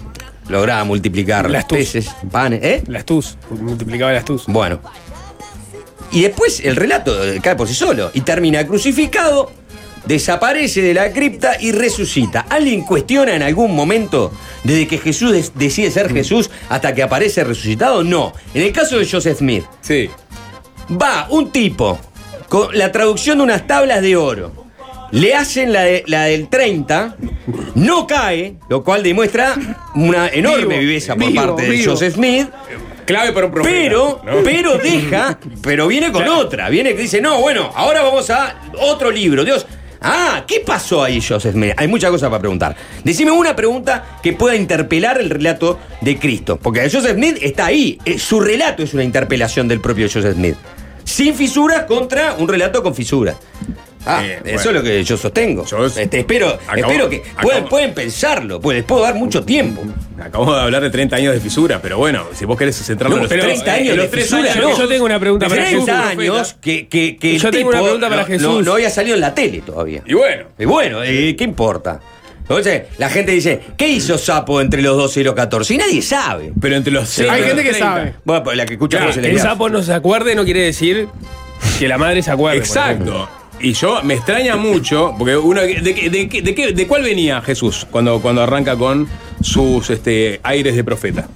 lograba multiplicar Las tus. peces, panes. ¿eh? Las TUS, multiplicaba las TUS. Bueno. Y después el relato cae por sí solo y termina crucificado, desaparece de la cripta y resucita. ¿Alguien cuestiona en algún momento desde que Jesús decide ser Jesús hasta que aparece resucitado? No. En el caso de Joseph Smith, Sí. va un tipo con la traducción de unas tablas de oro. Le hacen la, de- la del 30, no cae, lo cual demuestra una enorme Vivo, viveza por vivo, parte de. Joseph Smith. Clave para un profeta. Pero, ¿no? pero deja, pero viene con otra. Viene que dice, no, bueno, ahora vamos a otro libro. Dios. Ah, ¿qué pasó ahí, Joseph Smith? Hay muchas cosas para preguntar. Decime una pregunta que pueda interpelar el relato de Cristo. Porque Joseph Smith está ahí. Eh, Su relato es una interpelación del propio Joseph Smith. Sin fisuras contra un relato con fisuras. Ah, Eh, eso bueno. es lo que yo sostengo. Yo- Este, espero, Acabo- espero que pueden, acabo- pueden pensarlo, pues les puedo dar mucho tiempo. Acabamos de hablar de 30 años de fisura, pero bueno, si vos querés centrarlo No, en los pero 30 años de fisura, yo, no. yo tengo una pregunta para 30 Jesús. años que, que, que el Yo tengo una pregunta para no- Jesús. No, no había salido en la tele todavía. Y bueno, Y bueno, eh, ¿qué importa? Entonces, la gente dice, ¿qué hizo Sapo entre los 12 y los 14? Y nadie sabe. pero entre los Hay seis- gente que 30. sabe. Bueno, pues la que escucha Claro, el sapo no se acuerde no quiere decir que la madre se acuerde. Exacto. Y yo me extraña mucho, porque uno. ¿De, de, de cuál venía Jesús cuando, cuando arranca con sus este, aires de profeta?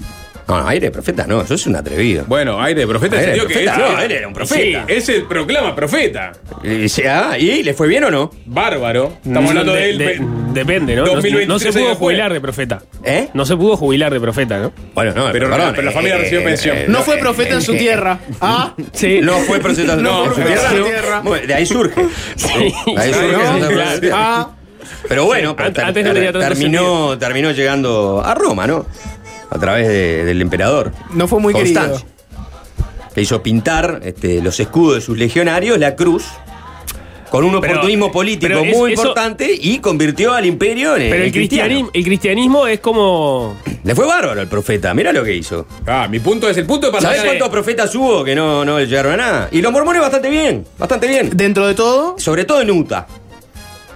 No, aire de profeta no, eso es un atrevido. Bueno, aire de profeta. Aire de entendió que profeta, ese- no, él era un profeta. Sí, ese proclama profeta. Y, ah, ¿y le fue bien o no? Bárbaro. Estamos hablando de, él. de- depende, ¿no? No- 2023 No, se pudo jubilar de profeta. ¿Eh? No se pudo jubilar de profeta, ¿no? Bueno, no, Pero- perdón, pero la familia eh, recibió eh, pensión. eh, No fue profeta en su tierra. Ah, Sí. No fue profeta (laughs) No en su profeta tierra. tierra. Bueno, De ahí surge. Sí. De ahí surge. Ah. Pero bueno, pero Antes- ter- antes no terminó, terminó llegando a Roma, ¿no? A través de- del emperador. No fue muy Constancio, Que hizo pintar este, los escudos de sus legionarios, la cruz, con un Pero- oportunismo político pero es- muy eso- importante y convirtió al imperio en, Pero en el cristianismo, el cristianismo es como. Le fue bárbaro al profeta, mira lo que hizo. Ah, mi punto es el punto de ¿Sabes partida. cuántos profetas hubo que no, no llegaron a nada? Y los mormones bastante bien, bastante bien. Dentro de todo, Sobre todo en Utah.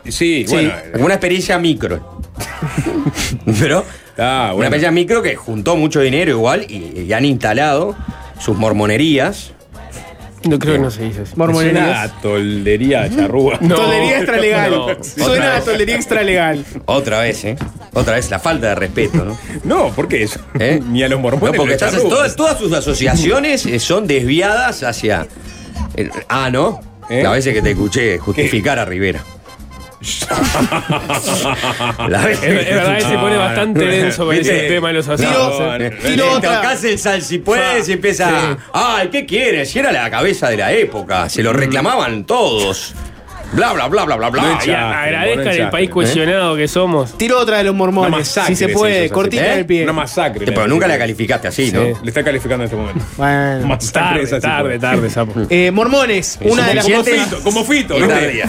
Sí, bueno. Como una experiencia micro. (laughs) Pero Ah, una bueno. experiencia micro que juntó mucho dinero igual y, y han instalado sus mormonerías. No creo que no se dice así. Es una mormonerías. toldería charrúa. No. Toldería extralegal. No. (laughs) Suena a toldería extralegal. Otra vez, ¿eh? Otra vez la falta de respeto, ¿no? (laughs) No, ¿por qué eso? ¿Eh? Ni a los mormones. No, porque estás- todas, todas sus asociaciones eh, son desviadas hacia. ah, ¿no? ¿Eh? La veces que te escuché justificar a Rivera. (laughs) La vez Es, es verdad que se pone bastante (laughs) denso con ese tema de los Tiro- asados. no, ¿eh? Tiro otra. tocás el sal si puedes y empieza. Ay, ¿qué quieres? Si era la cabeza de la época. Se lo reclamaban todos. Bla, bla, bla, bla, bla, bla. No agradezcan el país ¿eh? cohesionado que somos. Tiro otra de los Una mormones. masacre Si se se puede, cortita ¿eh? en el pie. Una masacre. Pero nunca la calificaste así, ¿no? Le está calificando en este momento. Bueno. Masacre Tarde, tarde, tarde, sapo. (laughs) Eh, mormones, una de las cosas. Como Fito.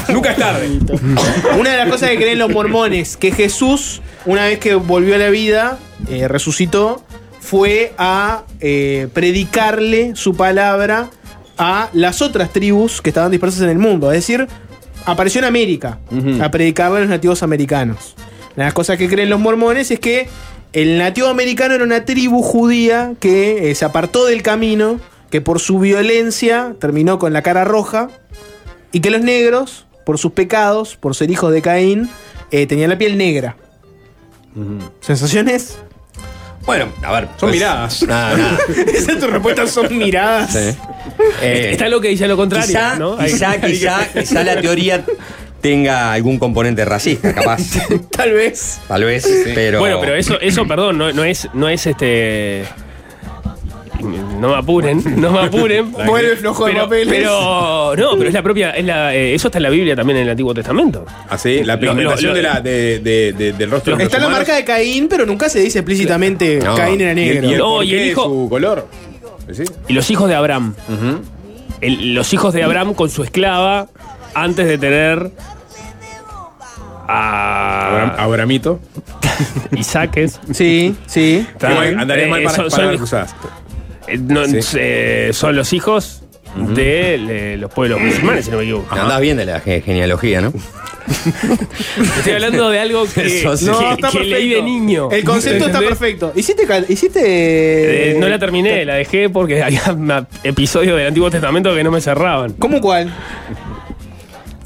Nunca es tarde. (laughs) Una de las cosas que creen los mormones, que Jesús, una vez que volvió a la vida, eh, resucitó, fue a eh, predicarle su palabra a las otras tribus que estaban dispersas en el mundo. Es decir, apareció en América a predicarle a los nativos americanos. Una de las cosas que creen los mormones es que el nativo americano era una tribu judía que eh, se apartó del camino, que por su violencia terminó con la cara roja y que los negros, por sus pecados, por ser hijos de Caín, eh, tenían la piel negra. ¿Sensaciones? Bueno, a ver. Son pues, miradas. Nada, nada. (laughs) Esa es tu respuesta, son miradas. Sí. Eh, Está lo que dice lo contrario, quizá, ¿no? Hay- quizá, (laughs) hay- quizá, quizá la teoría tenga algún componente racista, capaz. (laughs) Tal vez. Tal vez, pero. Bueno, pero eso, eso perdón, no, no es, no es este. No me apuren, no me apuren. (laughs) Vuelve flojo de pero, papeles. pero no, pero es la propia, es la, eh, eso está en la Biblia también en el Antiguo Testamento. Así, la Lo- pigmentación lo- de la, de, de- de- del rostro de los Está la marca de Caín, pero nunca se dice explícitamente No. Caín era Y el, negro. y el No, y porqué el de hijo- su color. ¿Sí? Y los hijos de Abraham. El- los hijos de Abraham con su esclava antes de tener a Abram- Abramito. (laughs) Isaques. Sí, sí. Andaría mal Eh, para, son- para son- las cruzadas. Eh, no, Sí. eh, son los hijos de le- los pueblos musulmanes, si no me equivoco. Andás bien de la ge- genealogía, ¿no? (laughs) Estoy hablando de algo que, Eso sí. que- No, que está perfecto. leí de niño. El concepto está perfecto. ¿Hiciste, hiciste Eh, no la terminé, la dejé porque había (laughs) episodios del Antiguo Testamento que no me cerraban. ¿Cómo cuál?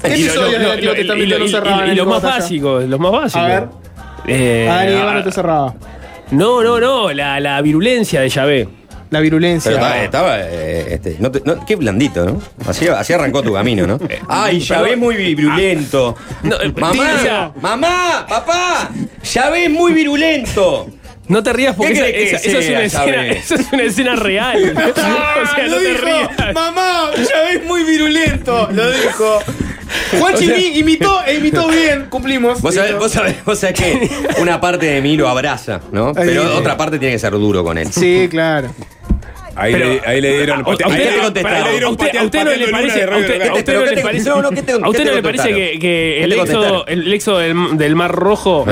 ¿Qué episodios lo- del Antiguo Testamento no y- cerraban Y los más básicos, los más básicos. A ver. Eh, Adán y Eva ah, no te cerraba. no, no, no, la, la virulencia de Yahvé. La virulencia. Pero estaba, estaba, eh, este, no te- no- qué blandito, ¿no? Así, así arrancó tu camino, ¿no? Ay, ya ves muy virulento. No, eh, mamá, tira. mamá, papá, ya ves muy virulento. No te rías porque ¿Qué esa, crees que esa- esa es sea, una escena, Yahvé? esa es una escena real. (laughs) (laughs) o sea, no lo te rías. Mamá, ya ves muy virulento. Lo dijo. Juan O sea- Chini imitó e imitó bien. Cumplimos. Vos sabés, vos, sabés, vos sabés que (laughs) una parte de mí lo abraza, ¿no? Pero Ahí. otra parte tiene que ser duro con él. Sí, claro. Ahí, Pero- le, ahí le dieron. a- usted- ¿A usted, patear- a usted no le parece, de a Radio usted, Local. a usted pero no ¿qué le te- parece, no, no, ¿qué te- a usted qué te no le parece contestaron? que, que ¿Qué el éxodo, contestaron? el éxodo del, del Mar Rojo,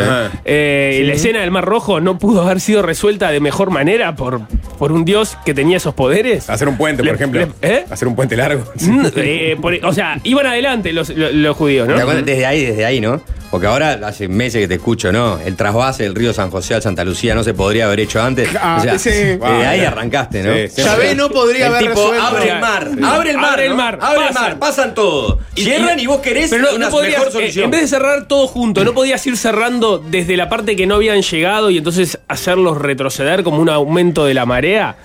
eh, la escena del Mar Rojo no pudo haber sido resuelta de mejor manera por, por un dios que tenía esos poderes? Hacer un puente, Le- por ejemplo. le- ¿eh? Hacer un puente largo. (laughs) Mm, eh, por- o sea, iban adelante los, los, los judíos, ¿Te ¿no? Desde ahí, desde ahí, ¿no? Porque ahora hace meses que te escucho, ¿no? El trasvase del río San José al Santa Lucía no se podría haber hecho antes. Ah, o sea, ese- eh, ahí arrancaste, ¿no? Sí, sí. Chávez no podría El haber tipo resuelto. abre el mar, Sí. abre el mar, Abre el ¿no? mar, el pasan. mar, pasan todo. Cierran y, vos querés Pero no, una no podrías, mejor eh, solución. en vez de cerrar todo junto, ¿no podías ir cerrando desde la parte que no habían llegado y entonces hacerlos retroceder como un aumento de la marea?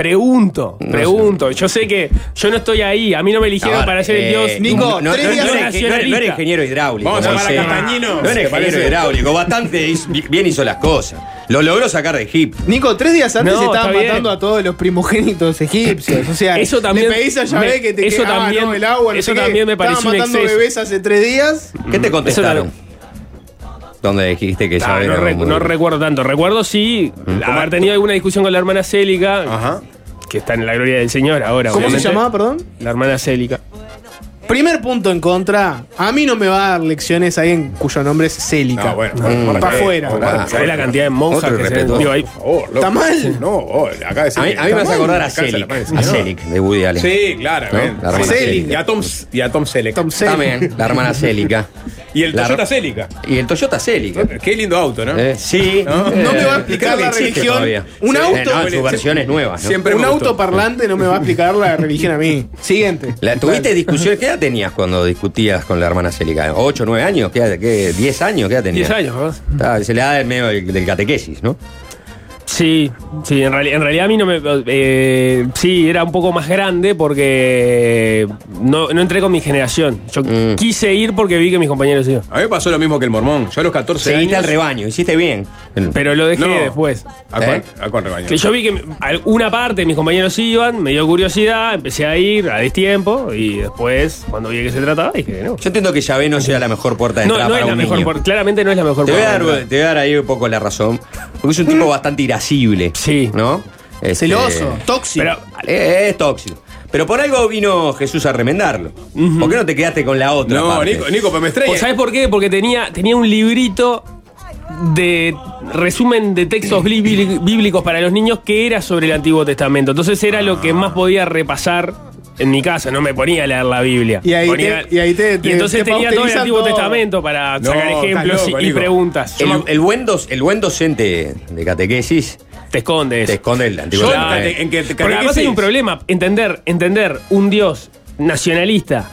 Pregunto, pregunto. Yo sé que yo no estoy ahí, a mí no me eligieron ver, para ser el eh, dios. Nico, no, no, tres no, días no de eres, no eres- no ingeniero hidráulico. Vamos a llamar a. Castañino, No ¿te eres ingeniero hidráulico, bastante bien hizo las cosas. Lo logró sacar de Egipto. Nico, tres días antes No, estaban matando a todos los primogénitos egipcios. O sea, Eso también le pedís a Yahvé me- que te eso que- ah, también- no, el agua, no eso sé qué. también me Estaban pareció un matando exceso. bebés hace tres días. ¿Qué te contestaron? Eso ¿Dónde dijiste que Ah, ya no, era recu- no recuerdo tanto. Recuerdo sí haber tenido alguna discusión con la hermana Célica, Ajá. Que está en la gloria del Señor ahora. ¿Cómo se obviamente. llamaba, perdón? La hermana Célica. Primer punto en contra. A mí no me va a dar lecciones ahí en cuyo nombre es Célica. No, bueno. Mm, pa' eh, afuera. ¿Sabés la cantidad de monjas Otro que se ahí? ¿Está mal? No, oh, acá decís A mí, a me hace mal, acordar a del a. Selig de Woody Allen. Sí, claro. ¿No? La. Célica. Y a Tom, y a Tom Selleck. Tom Selleck. También, la hermana Célica. (laughs) Y el Toyota Celica. Y el Toyota Célica. Qué lindo auto, ¿no? Eh, sí. No, Eh, no me va a explicar la religión. todavía. Un Sí. auto- Eh, no, en sus versiones nuevas. ¿no? Siempre Un me gustó. autoparlante no me va a explicar la religión a mí. Siguiente. La, ¿Tuviste discusiones? ¿Qué edad tenías cuando discutías con la hermana Célica? ¿8, 9 años? ¿Qué, qué, ¿10 años? ¿Qué edad tenías? 10 años, ¿no? Ah, se le da el medio del, del catequesis, ¿no? Sí, sí, en, reali- en realidad a mí no me. eh, sí, era un poco más grande porque no, no entré con mi generación. Yo Mm. quise ir porque vi que mis compañeros iban. A mí me pasó lo mismo que el mormón. Yo a los 14 Seguiste años. al rebaño, hiciste bien. Pero lo dejé No. después. ¿A cuál, ¿Eh? a cuál rebaño? Que yo vi que una parte de mis compañeros iban, me dio curiosidad, empecé a ir a destiempo y después, cuando vi de qué se trataba, dije que no. Yo entiendo que Yahvé no sea la mejor puerta de No, entrada no es para la un mejor niño. por- claramente no es la mejor Te voy, a dar, te voy a dar ahí un poco la razón. Porque es un tipo (laughs) bastante irascible. Sí. ¿No? Este, Celoso, tóxico. Pero eh, Es, tóxico. Pero por algo vino Jesús a remendarlo. ¿Por qué no te quedaste con la otra? No, parte? Nico, Nico, pero me extraña. ¿Sabes por qué? Porque tenía, tenía un librito de resumen de textos bíbli- bíblicos para los niños que era sobre el Antiguo Testamento. Entonces era lo que más podía repasar en mi casa, no me ponía a leer la Biblia. Y ahí Ponía- te- y ahí te- te- entonces te tenía todo el Antiguo todo. Testamento para No, sacar ejemplos y- loco, y, preguntas. El, buen dos- el buen docente de catequesis te escondes. te esconde el Antiguo Testamento. en- en que- Porque además hay un problema, entender, entender un Dios nacionalista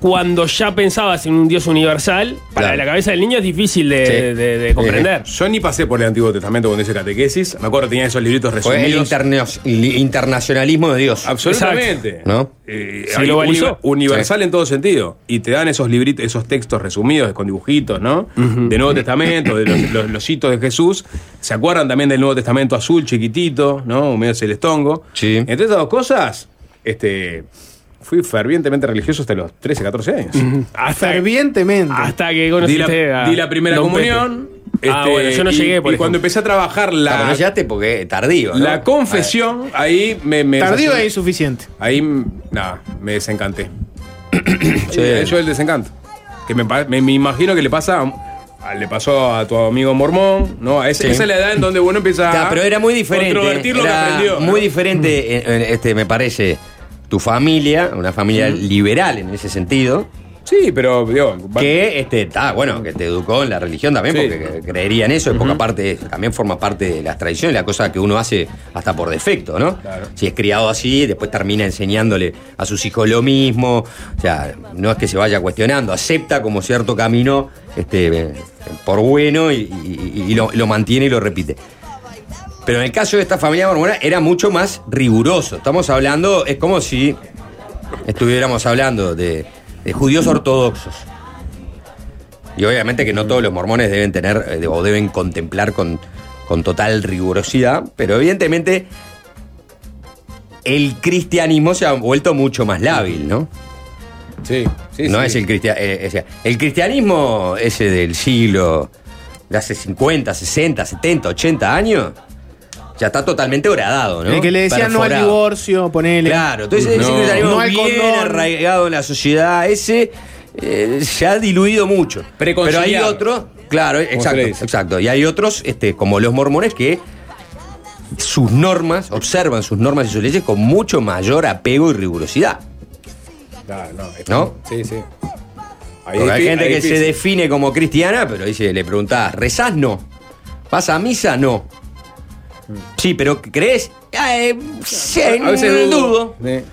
cuando ya pensabas en un Dios universal, para Claro. la cabeza del niño es difícil de, Sí. de- de comprender. Yo ni pasé por el Antiguo Testamento cuando hice catequesis. Me acuerdo que tenía esos libritos Fue resumidos. interna- el internacionalismo de Dios. Absolutamente. ¿No? Eh, Se hay globalizó. uni- universal en todo sentido. Y te dan esos libritos, esos textos resumidos con dibujitos, ¿no? De Nuevo Testamento, de los, los- los hitos de Jesús. ¿Se acuerdan también del Nuevo Testamento azul, chiquitito, ¿no? Un medio celestongo. Sí. Entre estas dos cosas, este. Fui fervientemente religioso hasta los 13, 14 años. Hasta, Fervientemente. hasta que Di conociste la, a di la primera Don comunión. Ah, bueno, yo no y- llegué, por Y cuando ejemplo. empecé a trabajar La, la, no llegaste porque tardío. ¿no? la confesión, ahí me. me Tardío e insuficiente. Ahí, nada, me desencanté. (clears throat) Sí. Eh, Yo el desencanto. Que me, pa- me- me imagino que le pasa a- a- le pasó a tu amigo mormón, ¿no? A ese- Sí. Esa es la edad en donde uno empieza Ya, a pero era muy diferente. controvertir lo que era aprendió. Muy ¿no? diferente, eh, eh, este, me parece, tu familia, una familia liberal en ese sentido, Sí, pero digo, va- que este, está bueno, que te educó en la religión también, Sí. porque creería en eso, porque aparte también forma parte de las tradiciones, la cosa que uno hace hasta por defecto, ¿no? Claro. Si es criado así, después termina enseñándole a sus hijos lo mismo, o sea, no es que se vaya cuestionando, acepta como cierto camino este, eh, por bueno y, y- y lo, lo mantiene y lo repite. Pero en el caso de esta familia mormona era mucho más riguroso. Estamos hablando, es como si estuviéramos hablando de, de judíos ortodoxos. Y obviamente que no todos los mormones deben tener eh, o deben contemplar con, con total rigurosidad, pero evidentemente el cristianismo se ha vuelto mucho más lábil, ¿no? sí, sí, no sí. es el cristianismo. el cristianismo ese del siglo de hace 50, 60, 70, 80 años, ya está totalmente horadado, ¿no? El que le decían no al divorcio, ponele. Claro, entonces ese No. cristianismo No bien condón. arraigado en la sociedad, ese eh, se ha diluido mucho. Pero hay otros, claro, exacto, exacto. Y hay otros, este, como los mormones, que sus normas, observan sus normas y sus leyes con mucho mayor apego y rigurosidad. Claro, no, es- ¿No? Sí, sí. Ahí Porque hay es- gente ahí que es se define como cristiana, pero dice, le preguntás, ¿rezás? No. ¿Vas a misa? No. Sí, pero ¿crees? Eh, sí, A veces dudo. dudo. Sí.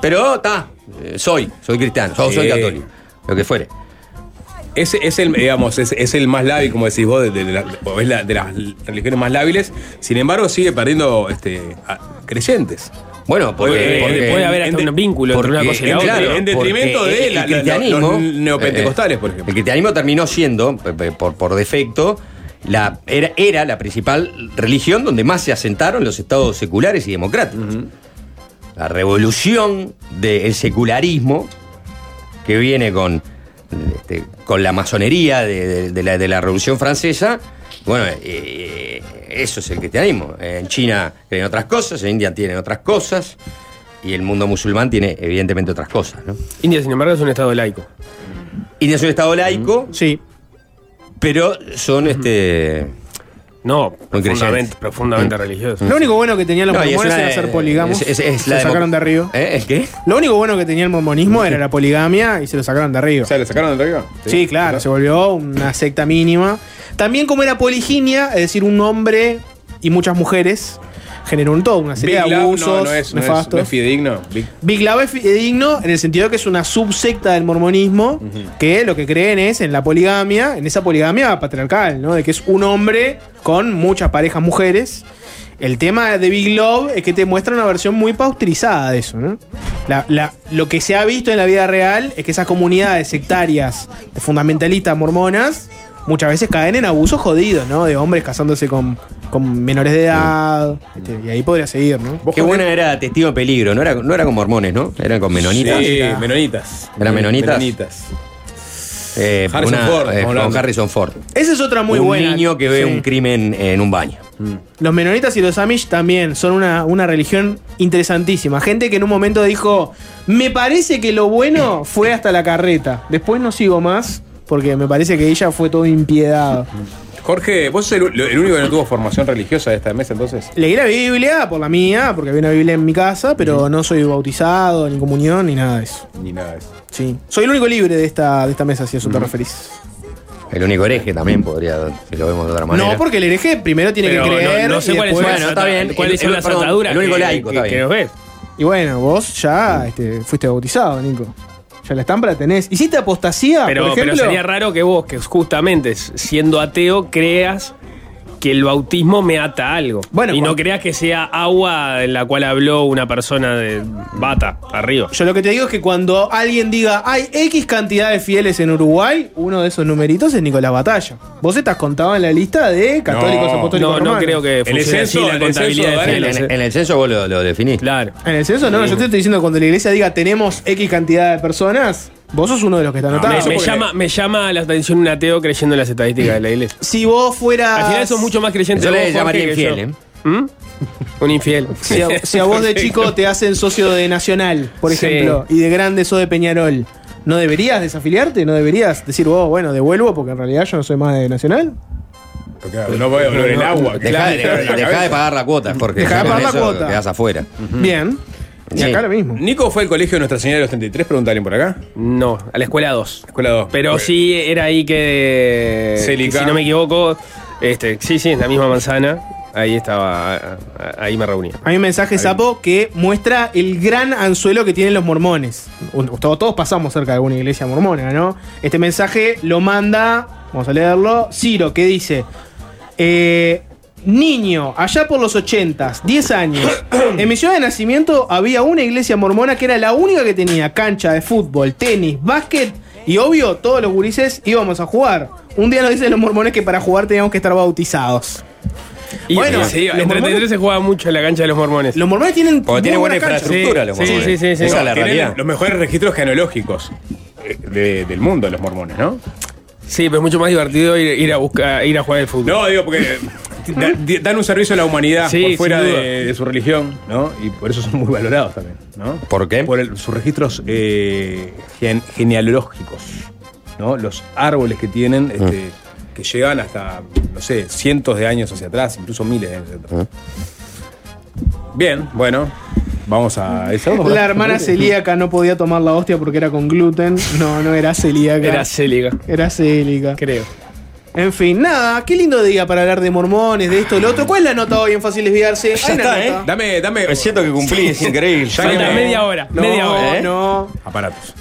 Pero está, eh, soy, soy cristiano, soy, soy católico, lo que fuere. Ese es el, digamos, es, es el más lábil, como decís vos, de, de la- o es la- de las religiones más lábiles. Sin embargo, sigue perdiendo este, a- creyentes. Bueno, porque, Eh, porque- puede haber hasta en- un vínculo entre una cosa y la eh, otra. claro, En detrimento porque de el la- la- cristianismo, los neopentecostales, por ejemplo. El cristianismo terminó siendo, pe- por, por defecto, la, era, era la principal religión donde más se asentaron los estados seculares y democráticos. La revolución del secularismo, que viene con, este, con la masonería de, la, de la Revolución Francesa, bueno, eh, eso es el cristianismo. En China creen otras cosas, en India tienen otras cosas, y el mundo musulmán tiene evidentemente otras cosas. ¿no? India, sin embargo, es un estado laico. India es un estado laico, Sí. Pero son este. No, profundamente, profundamente Mm. religioso. Lo único bueno que tenían los No, y es mormones una- era ser polígamos. es- es- es se la lo sacaron de arriba. ¿Eh? ¿Es qué? Lo único bueno que tenía el mormonismo era la poligamia y se lo sacaron de arriba. O sea, ¿le sacaron de arriba? Sí, claro, se volvió una secta mínima. También como era poliginia, es decir, un hombre y muchas mujeres, generó un todo, una serie Big de abusos no, no es, no es, nefastos. no es fidedigno. Big- Big Love es fidedigno en el sentido que es una subsecta del mormonismo que lo que creen es en la poligamia, en esa poligamia patriarcal, ¿no? De que es un hombre con muchas parejas mujeres. El tema de Big Love es que te muestra una versión muy pausterizada de eso, ¿no? La- la- lo que se ha visto en la vida real es que esas comunidades sectarias de fundamentalistas mormonas muchas veces caen en abusos jodidos, ¿no? De hombres casándose con, con menores de edad. este, y ahí podría seguir, ¿no? ¿Vos, Qué Jorge? buena era Testigo de Peligro, no era, no era con mormones, ¿no? Eran con menonitas. Sí, menonitas. ¿Eran menonitas? Menonitas. Eh, Harrison una- Ford, eh, con. Harrison Ford. Esa es otra muy un buena. niño que ve Sí. un crimen en un baño. Los menonitas y los amish también son una, una religión interesantísima. Gente que en un momento dijo, me parece que lo bueno fue hasta la carreta. Después no sigo más porque me parece que ella fue todo impiedad. Jorge, vos sos el, el único que no tuvo formación religiosa de esta mesa, entonces. Leí la Biblia por la mía, porque había una Biblia en mi casa, pero no soy bautizado, ni comunión, ni nada de eso. Ni nada de eso. Sí. Soy el único libre de esta, de esta mesa, si a eso te referís. El único hereje también podría, si lo vemos de otra manera. No, porque el hereje primero tiene Pero que creer. no, no sé y cuáles Bueno, está bien. cuáles El- son el- las ataduras el único que- laico, que, está que nos ves. Y bueno, vos ya este, fuiste bautizado, Nico. Ya la estampa la tenés. ¿Hiciste apostasía? Pero, por ejemplo? pero sería raro que vos, que justamente siendo ateo, creas que el bautismo me ata a algo. Bueno, y no creas que sea agua en la cual habló una persona de bata arriba. Yo lo que te digo es que cuando alguien diga hay X cantidad de fieles en Uruguay, uno de esos numeritos es Nicolás Batalla. Vos estás contado en la lista de católicos No, apostólicos No, no romanos. creo que En el funcione censo- así la en el contabilidad censo, de fieles. en- eh. en el censo vos lo, lo definís. Claro. En el censo, no, yo te estoy diciendo cuando la iglesia diga tenemos X cantidad de personas, vos sos uno de los que está anotado. Me, me llama, me llama la atención un ateo creyendo en las estadísticas de la iglesia. Si vos fueras. Al final son mucho más creyentes Yo vos, le Jorge, llamaría que infiel. ¿eh? ¿Mm? Un infiel. (laughs) Si a, si a vos de chico te hacen socio de Nacional, por Sí. ejemplo, y de grande sos de Peñarol, ¿no deberías desafiliarte? ¿No deberías decir vos, bueno, devuelvo porque en realidad yo no soy más de Nacional? Porque no voy a hablar el agua. Dejá, de, dejá de pagar la cuota, porque Dejá de pagar la eso cuota. quedás afuera. Bien. Y Sí. acá lo mismo. Nico fue al colegio de Nuestra Señora de los 33, pregunta alguien por acá. No, a la escuela 2. Escuela 2. Pero sí era ahí que. Célica. Si no me equivoco. Este, sí, sí, en la misma manzana. Ahí estaba. Ahí me reunía. Hay un mensaje sapo que muestra el gran anzuelo que tienen los mormones. Todos pasamos cerca de alguna iglesia mormona, ¿no? Este mensaje lo manda, vamos a leerlo, Ciro, que dice: eh, Niño, allá por los 80, 10 años, (coughs) en mi ciudad de nacimiento había una iglesia mormona que era la única que tenía cancha de fútbol, tenis, básquet y obvio, todos los gurises íbamos a jugar. Un día nos dicen los mormones que para jugar teníamos que estar bautizados. Y Bueno, sí, los en 33 mormones- se jugaba mucho en la cancha de los mormones. Los mormones tienen. Porque tiene muy buena infraestructura Sí, los mormones. sí, sí, sí. Esa es la Tienen realidad. los mejores registros genealógicos eh, de- del mundo, los mormones, ¿no? Sí, pero es mucho más divertido ir, ir a buscar, ir a jugar al fútbol. No, digo, porque dan un servicio a la humanidad Sí, por fuera de, de su religión, ¿no? Y por eso son muy valorados también, ¿no? ¿Por qué? Por el- sus registros eh, gen- genealógicos, ¿no? Los árboles que tienen, este, que llegan hasta, no sé, cientos de años hacia atrás, incluso miles de años hacia atrás. Bien, bueno. Vamos a esa otra. La hermana celíaca no podía tomar la hostia porque era con gluten. No, no era celíaca. Era célica. Era célica. Creo. En fin, nada, qué lindo día para hablar de mormones, de esto, de lo otro. ¿Cuál es la nota hoy en Fácil Desviarse? Ya Hay una está, nota. ¿eh? Dame, dame. Me siento que cumplí, es increíble. Ya que Falta me- media hora. No, media hora. ¿eh? no. aparatos.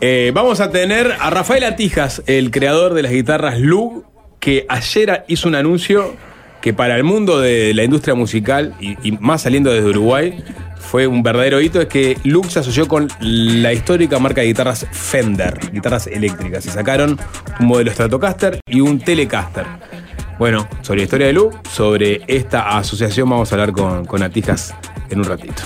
Eh, vamos a tener a Rafael Atijas, el creador de las guitarras Lug, que ayer hizo un anuncio que para el mundo de la industria musical, y, y más saliendo desde Uruguay, fue un verdadero hito, es que Lug se asoció con la histórica marca de guitarras Fender, guitarras eléctricas, y sacaron un modelo Stratocaster y un Telecaster. Bueno, sobre la historia de Lug, sobre esta asociación vamos a hablar con, con Atijas en un ratito.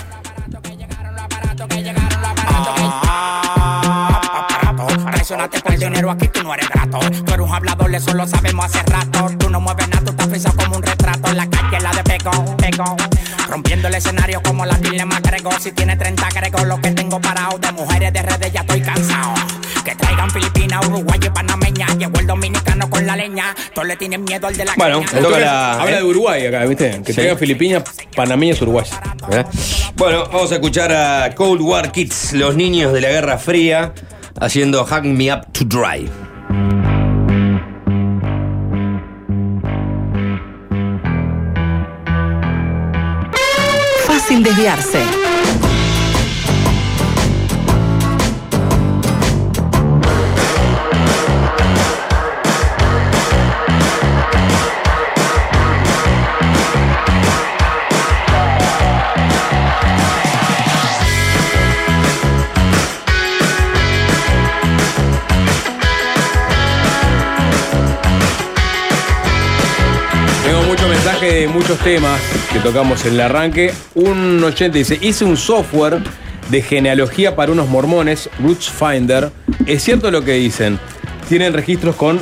Aquí tú no eres un hablador, eso lo sabemos hace rato. Tú no mueves estás como un retrato. La calle, la de. Rompiendo el escenario como la Dile McGregor. Si tiene 30 agrego lo que tengo parado. De mujeres de redes ya estoy cansado. Que traigan Filipinas, Uruguay y Panameña. Llegó el dominicano con la leña. Todos le tienen miedo al de la Bueno, caña. toca la- Habla de Uruguay acá, ¿viste? Que Sí. traigan Filipinas, panameñas, uruguayas. ¿Eh? Bueno, vamos a escuchar a Cold War Kids, los niños de la Guerra Fría, haciendo Hang Me Up to Dry. Fácil muchos temas que tocamos en el arranque. Un 80 dice, hice un software de genealogía para unos mormones, Roots Finder. Es cierto lo que dicen. Tienen registros con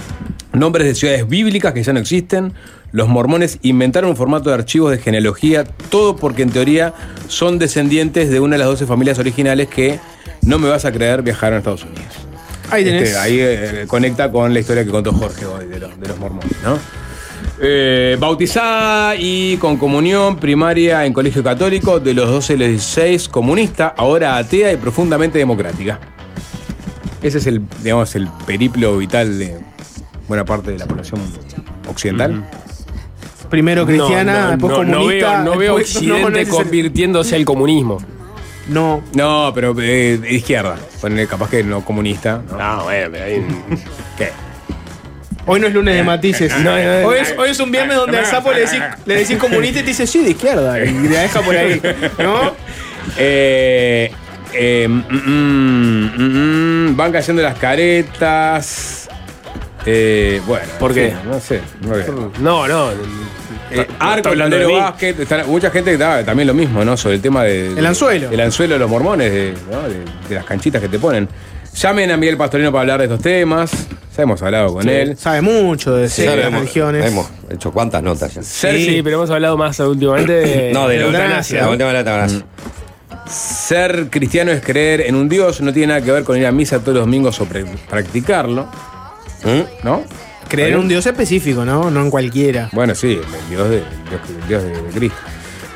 (clears throat) nombres de ciudades bíblicas que ya no existen. Los mormones inventaron un formato de archivos de genealogía, todo porque en teoría son descendientes de una de las 12 familias originales que, no me vas a creer, viajaron a Estados Unidos. Ahí tenés. Este, ahí eh, conecta con la historia que contó Jorge hoy de, los- de los mormones, ¿no? Eh, bautizada y con comunión primaria en colegio católico de los 12 y los 16, comunista, ahora atea y profundamente democrática. Ese es el, digamos, el periplo vital de buena parte de la población occidental. Primero cristiana, No, no, después no, no comunista. veo, no veo (laughs) Occidente convirtiéndose al comunismo. No, No, pero eh, de izquierda. Ponele capaz que no comunista. ¿no? No, bueno, pero ahí. (laughs) ¿Qué? Hoy no es lunes de matices. no, no, hoy, es, hoy es un viernes donde al sapo le decís, le decís comunista y te dice, sí, de izquierda. Y la deja por ahí. ¿No? Eh, eh, mm, mm, mm, mm, van cayendo las caretas. Eh, bueno. ¿Por qué? sí, no sé. no. No. Eh, arco, hablando básquet. está- mucha gente que también lo mismo, ¿no? Sobre el tema de. El anzuelo. El anzuelo de los mormones, de, ¿no? de- de las canchitas que te ponen. Llamen a Miguel Pastorino para hablar de estos temas. Ya hemos hablado con él. Sabe mucho de Sí, sectas, hemos, religiones. hemos hecho cuántas notas ya. Sí, pero hemos hablado más últimamente (coughs) de, No, de la eutanasia. La última de la eutanasia. ser cristiano es creer en un Dios, no tiene nada que ver con ir a misa todos los domingos o practicarlo, ¿Mm? ¿no? Creer en un Dios específico, ¿no? No en cualquiera. Bueno, sí, el Dios de, el Dios, el Dios de, de Cristo.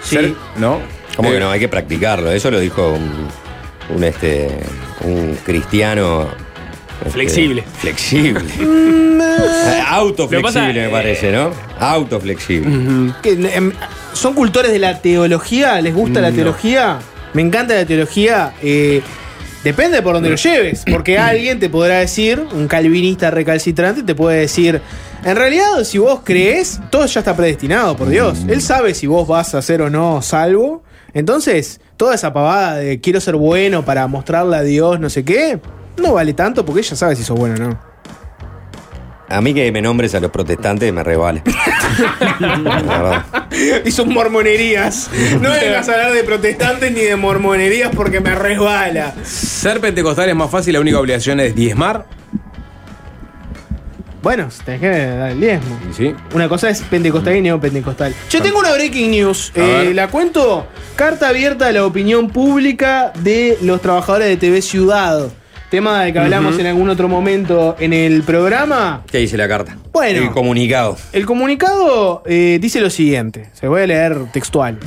Sí. Ser- ¿No? ¿Cómo que Eh, no? Hay que practicarlo. Eso lo dijo un, un, este, un cristiano. este, Flexible. Flexible. (laughs) (laughs) Autoflexible, me parece, ¿no? Autoflexible. Que, em, ¿Son cultores de la teología? ¿Les gusta la No. teología? Me encanta la teología. eh, depende por dónde lo lleves. Porque (clears throat) alguien te podrá decir, un calvinista recalcitrante, te puede decir: En realidad, si vos crees, todo ya está predestinado por Dios. Él sabe si vos vas a ser o no salvo. Entonces, toda esa pavada de quiero ser bueno para mostrarle a Dios, no sé qué, no vale tanto porque ella sabe si sos bueno o no. A mí que me nombres a los protestantes me revale. (laughs) La verdad. y sus mormonerías. No vengas a hablar de protestantes ni de mormonerías porque me resbala. Ser pentecostal es más fácil, la única obligación es diezmar. Bueno, tenés que dar el diezmo. Sí. Una cosa es pentecostal y neopentecostal. Yo tengo una breaking news. Eh, la cuento. Carta abierta a la opinión pública de los trabajadores de TV Ciudad. Tema del que hablamos en algún otro momento en el programa. ¿Qué dice la carta? Bueno. El comunicado. El comunicado eh, dice lo siguiente. Se voy a leer textual.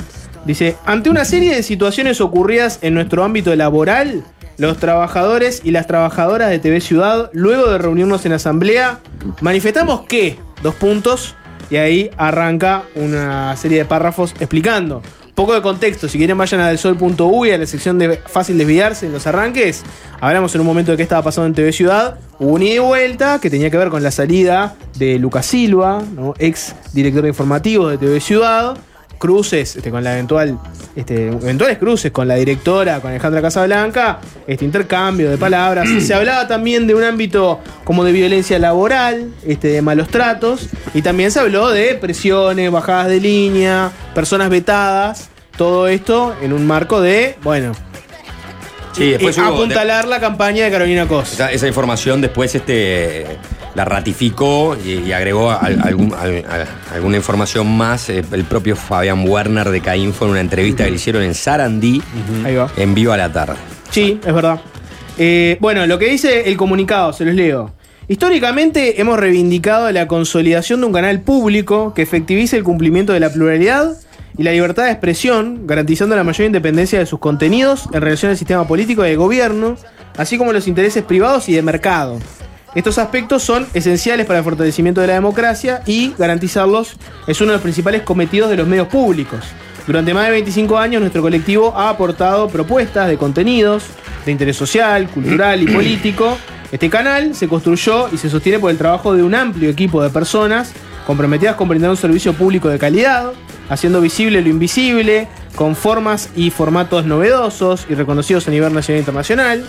Dice, ante una serie de situaciones ocurridas en nuestro ámbito laboral, los trabajadores y las trabajadoras de TV Ciudad, luego de reunirnos en asamblea, manifestamos que, dos puntos, y ahí arranca una serie de párrafos explicando. Poco de contexto, si quieren vayan a delsol.uy a la sección de fácil desviarse en los arranques. Hablamos en un momento de qué estaba pasando en TV Ciudad. Hubo un ida y vuelta que tenía que ver con la salida de Lucas Silva, ex director de informativos de TV Ciudad. Cruces este, con la eventual, este, eventuales cruces con la directora, con Alejandra Casablanca, este intercambio de palabras. (clears throat) Se hablaba también de un ámbito como de violencia laboral, este, de malos tratos, y también se habló de presiones, bajadas de línea, personas vetadas, todo esto en un marco de, bueno, Sí, después eh, hubo- apuntalar la campaña de Carolina Cos. Esa, esa información después este, la ratificó y, y agregó al- algún- al- a- alguna información más eh, el propio Fabián Werner de Cainfo en una entrevista que le hicieron en Sarandí en vivo a la tarde. Sí, es verdad. Eh, bueno, lo que dice el comunicado, se los leo. Históricamente hemos reivindicado la consolidación de un canal público que efectivice el cumplimiento de la pluralidad y la libertad de expresión, garantizando la mayor independencia de sus contenidos en relación al sistema político y de gobierno, así como los intereses privados y de mercado. Estos aspectos son esenciales para el fortalecimiento de la democracia y garantizarlos es uno de los principales cometidos de los medios públicos. Durante más de 25 años nuestro colectivo ha aportado propuestas de contenidos de interés social, cultural y político. Este canal se construyó y se sostiene por el trabajo de un amplio equipo de personas comprometidas con brindar un servicio público de calidad, haciendo visible lo invisible, con formas y formatos novedosos y reconocidos a nivel nacional e internacional.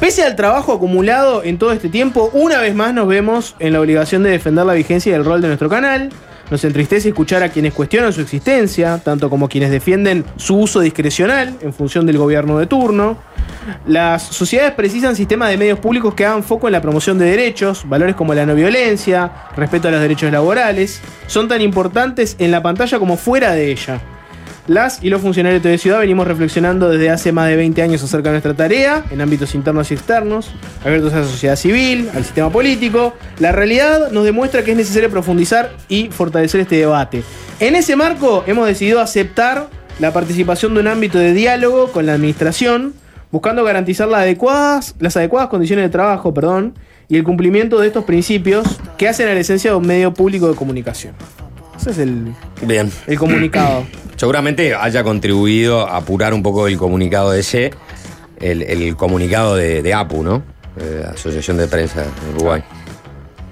Pese al trabajo acumulado en todo este tiempo, una vez más nos vemos en la obligación de defender la vigencia y el rol de nuestro canal. Nos entristece escuchar a quienes cuestionan su existencia, tanto como quienes defienden su uso discrecional en función del gobierno de turno. Las sociedades precisan sistemas de medios públicos que hagan foco en la promoción de derechos, valores como la no violencia, respeto a los derechos laborales, son tan importantes en la pantalla como fuera de ella. Las y los funcionarios de Ciudad venimos reflexionando desde hace más de 20 años acerca de nuestra tarea en ámbitos internos y externos, abiertos a la sociedad civil, al sistema político. La realidad nos demuestra que es necesario profundizar y fortalecer este debate. En ese marco hemos decidido aceptar la participación de un ámbito de diálogo con la administración, buscando garantizar las adecuadas, las adecuadas condiciones de trabajo perdón, y el cumplimiento de estos principios que hacen a la esencia de un medio público de comunicación. Ese es el, Bien. el comunicado. (clears throat) Seguramente haya contribuido a apurar un poco el comunicado de ese, el, el comunicado de, de APU, ¿no? Eh, Asociación de Prensa de Uruguay.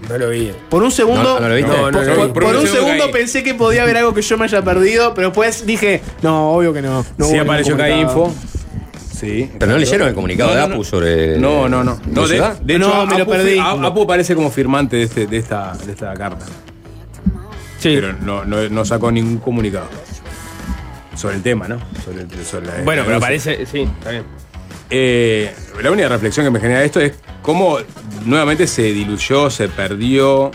No lo vi. Por un segundo, ¿No- no lo viste? No, no, por, no, por- no. por un segundo caí. pensé que podía haber algo que yo me haya perdido, pero después dije, no, obvio que no. no sí apareció acá info. Sí. Pero no leyeron el comunicado No, de APU no. sobre. No, no, no. No, de, de hecho, No, me lo perdí. Apu aparece como firmante de, este, de, esta, de esta carta. Sí. Pero no, no, no sacó ningún comunicado. Sobre el tema, ¿no? Sobre, el- sobre la- Bueno, la pero parece. Sí, está bien. Eh, la única reflexión que me genera esto es cómo nuevamente se diluyó, se perdió,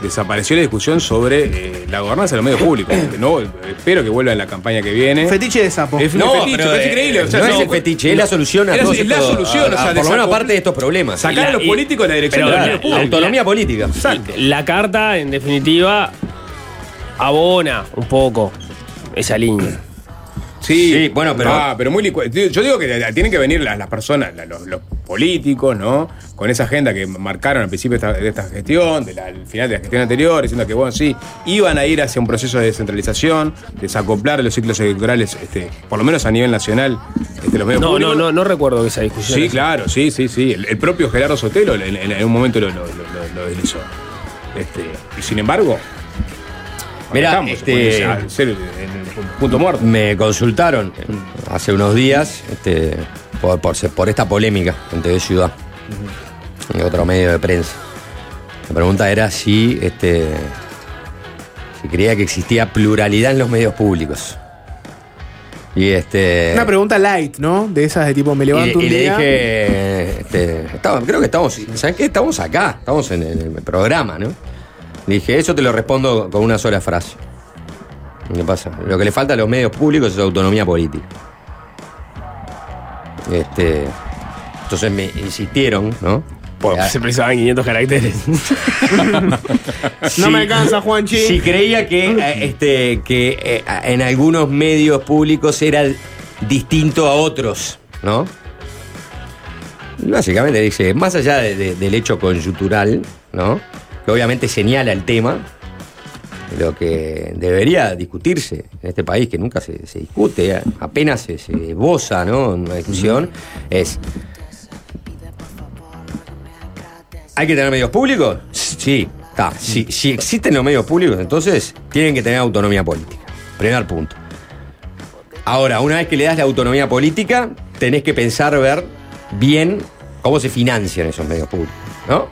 desapareció la discusión sobre eh, la gobernanza de los medios públicos. (clears throat) No, espero que vuelva en la campaña que viene. Fetiche de sapo. Es No, fetiche, pero, pero es eh, increíble. o sea, no es no, el fetiche, es la solución a es todos es la solución, a- o sea, a- por lo menos aparte de estos problemas. Sacar a los y- políticos de la dirección de los la- medios La públicos. autonomía política. La carta, en definitiva, abona un poco esa línea. Sí, Sí, bueno, pero- Ah, pero muy Yo digo que tienen que venir las, las personas, los, los políticos, ¿no? Con esa agenda que marcaron al principio de esta, de esta gestión, de la- al final de la gestión anterior, diciendo que, bueno, sí, iban a ir hacia un proceso de descentralización, desacoplar los ciclos electorales, este, por lo menos a nivel nacional, este, los medios No, no, públicos. no, no recuerdo esa discusión. Sí, claro, sí, sí, sí. El, el propio Gerardo Sotelo en, en- en un momento lo, lo- lo- lo deslizó. Este, y sin embargo, Mirá, estamos, este- punto muerto. Me consultaron hace unos días este, por, por, por esta polémica en TV Ciudad, en otro medio de prensa. La pregunta era si, este, si creía que existía pluralidad en los medios públicos. Y este. Una pregunta light, ¿no? De esas de tipo, me y, levanto y un le día. dije, este, estaba- creo que estamos, ¿saben qué? Estamos acá, estamos en el, en el programa, ¿no? Dije, eso te lo respondo con una sola frase. ¿Qué pasa? Lo que le falta a los medios públicos es autonomía política. Este, entonces me insistieron, ¿no? Pues se precisaban 500 caracteres. No me alcanza, Juanchi. Si creía que, eh, este, que eh, en algunos medios públicos era distinto a otros, ¿no? Básicamente dice, más allá de- de- del hecho coyuntural, ¿no? Que obviamente señala el tema, lo que debería discutirse en este país, que nunca se, se discute, eh, apenas se, se esboza, ¿no? En una discusión, es. ¿Hay que tener medios públicos? Sí, está. Si, si existen los medios públicos, entonces tienen que tener autonomía política. Primer punto. Ahora, una vez que le das la autonomía política, tenés que pensar ver bien cómo se financian esos medios públicos, ¿no?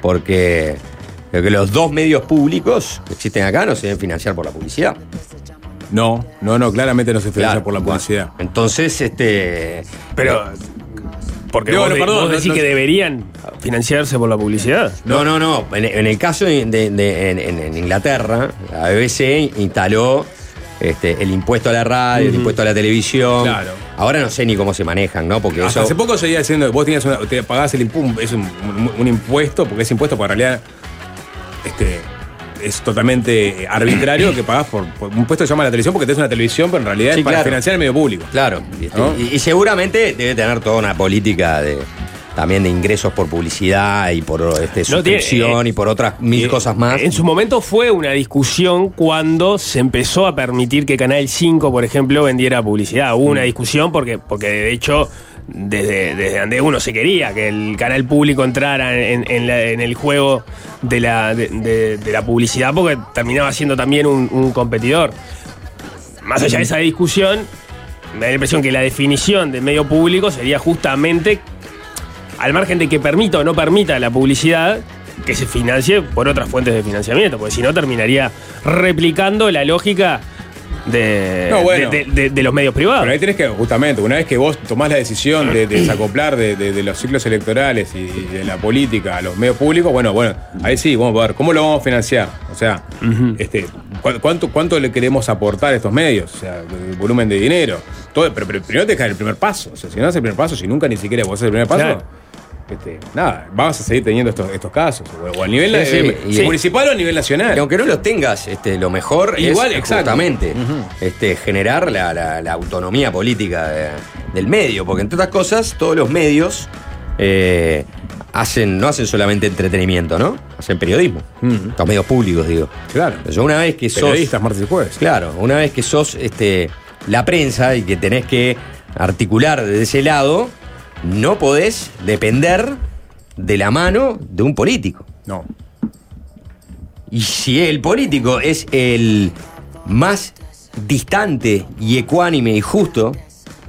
Porque que los dos medios públicos que existen acá no se deben financiar por la publicidad. No, no, no, claramente no se financia Claro, por la bueno, publicidad. Entonces, este. Pero. Porque Digo, vos, no, de- perdón, vos no, decís no- que deberían financiarse por la publicidad. No, no, no. En, en el caso de, de- de- en, Inglaterra, la BBC instaló este, el impuesto a la radio, el impuesto a la televisión. Claro. Ahora no sé ni cómo se manejan, ¿no? Porque Hasta eso. hace poco seguía diciendo, vos tenías una, te pagabas el impuesto, es un, un- un impuesto, porque es impuesto, porque en realidad este, es totalmente arbitrario que pagás por, por un impuesto que se llama la televisión, porque tenés una televisión, pero en realidad Sí, es para claro. financiar el medio público. Claro. y, este, ¿No? y- y seguramente debe tener toda una política de también de ingresos por publicidad y por este, No, tiene- suscripción eh, y por otras mil Eh, cosas más. En su momento fue una discusión cuando se empezó a permitir que Canal 5, por ejemplo, vendiera publicidad. Hubo Mm. una discusión porque, porque de hecho, desde, desde donde uno se quería que el canal público entrara en, en el juego de la, de la publicidad, porque terminaba siendo también un, un competidor. Más allá de esa discusión, me da la impresión que la definición de medio público sería justamente al margen de que permita o no permita la publicidad, que se financie por otras fuentes de financiamiento, porque si no terminaría replicando la lógica de, No, bueno. de, de- de los medios privados. Pero ahí tenés que, justamente, una vez que vos tomás la decisión de, de desacoplar de, los ciclos electorales y, y de la política a los medios públicos, bueno, bueno, ahí sí, vamos a ver, ¿cómo lo vamos a financiar? O sea, este, ¿cu- cuánto, ¿cuánto le queremos aportar a estos medios? O sea, el volumen de dinero. Todo, pero, pero primero te que dar el primer paso. O sea, si no haces el primer paso, si nunca ni siquiera vos haces el primer paso, Claro. Este, nada, vamos a seguir teniendo estos, estos casos. O, o a nivel Sí, sí, eh, y- municipal o a nivel nacional. Y aunque no los tengas, este, lo mejor Igual, es exacto. justamente este, generar la, la- la autonomía política de- del medio, porque entre otras cosas, todos los medios eh, hacen, no hacen solamente entretenimiento, ¿no? Hacen periodismo. Los medios públicos, digo. Claro. Yo una vez que sos. Periodistas, martes y jueves. Claro, una vez que sos este, la prensa y que tenés que articular desde ese lado, no podés depender de la mano de un político. No. Y si el político es el más distante y ecuánime y justo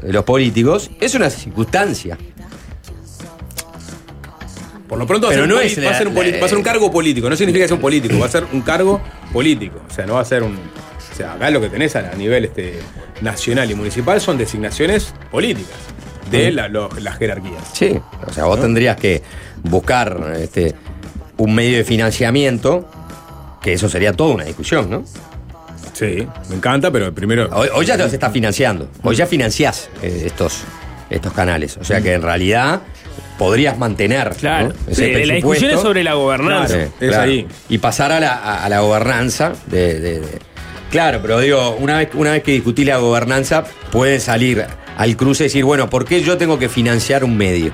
de los políticos, es una circunstancia. Por lo pronto va a, Pero ser, un no poli- es va, a la- ser un poli- la- va a ser un cargo político, no significa que sea un político, va a ser un cargo político. O sea, no va a ser un. O sea, acá lo que tenés a, a nivel este, nacional y municipal son designaciones políticas de la- lo- las jerarquías. Sí, o sea, vos tendrías que buscar este, un medio de financiamiento, que eso sería toda una discusión, ¿no? Sí, me encanta, pero primero. Hoy, hoy ya los estás financiando, hoy ya financiás eh, estos, estos canales, o sea que en realidad podrías mantener Claro. ¿no? Sí, la discusión es sobre la gobernanza. Sí, es claro. ahí. Y pasar a la, a- a la gobernanza de, de- de- Claro, pero digo, una vez, una vez que discutí la gobernanza, pueden salir al cruce y decir, bueno, ¿por qué yo tengo que financiar un medio?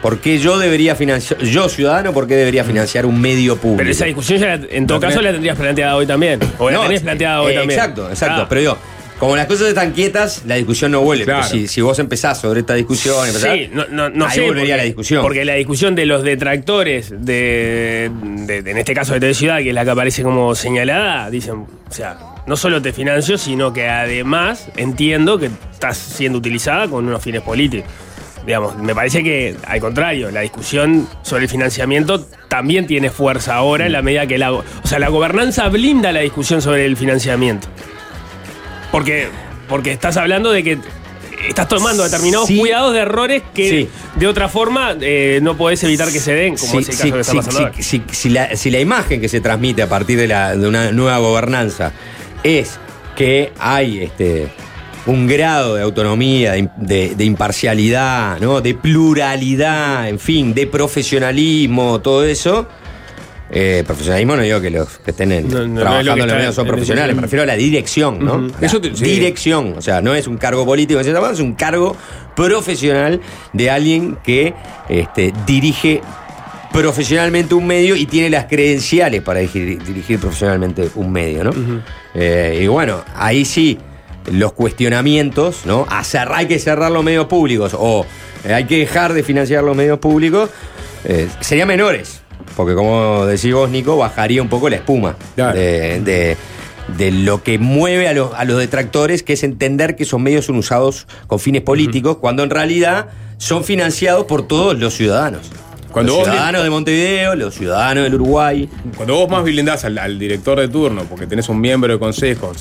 ¿Por qué yo debería financiar, yo ciudadano, por qué debería financiar un medio público? Pero esa discusión ya, en todo No caso, tenés- la tendrías planteada hoy también. O la No, tenés planteada hoy eh, también. Exacto, exacto. Ah. Pero digo, como las cosas están quietas, la discusión no vuelve. Claro. Pero si, si vos empezás sobre esta discusión, empezás, Sí, no, no, no ahí sé. volvería porque, la discusión. Porque la discusión de los detractores, de, de- de- en este caso de TV Ciudad, que es la que aparece como señalada, dicen, o sea, no solo te financio, sino que además entiendo que estás siendo utilizada con unos fines políticos. Digamos, me parece que, al contrario, la discusión sobre el financiamiento también tiene fuerza ahora en la medida que la. O sea, la gobernanza blinda la discusión sobre el financiamiento. Porque, porque estás hablando de que estás tomando determinados Sí. cuidados de errores que Sí. de otra forma eh, no podés evitar que se den, como Si- es el caso que está pasando ahora. si- si la, si la imagen que se transmite a partir de, la- de una nueva gobernanza es que hay este, un grado de autonomía, de, de- de imparcialidad, ¿no? de pluralidad, en fin, de profesionalismo, todo eso. Eh, profesionalismo no digo que los que estén en- No, trabajando en los está medios son profesionales, me refiero a la dirección, ¿no? A la Eso te- sí. Dirección, o sea, no es un cargo político, es un cargo profesional de alguien que este, dirige profesionalmente un medio y tiene las credenciales para dirigir, dirigir profesionalmente un medio, ¿no? Eh, y bueno, ahí sí, los cuestionamientos, ¿no? A cerrar- hay que cerrar los medios públicos o eh, hay que dejar de financiar los medios públicos, eh, serían menores. Porque como decís vos, Nico, bajaría un poco la espuma Claro. de, de- de lo que mueve a los, a los detractores, que es entender que esos medios son usados con fines políticos, cuando en realidad son financiados por todos los ciudadanos. Cuando los vos- ciudadanos de Montevideo, los ciudadanos del Uruguay. Cuando vos más blindás al, al director de turno, porque tenés un miembro de consejo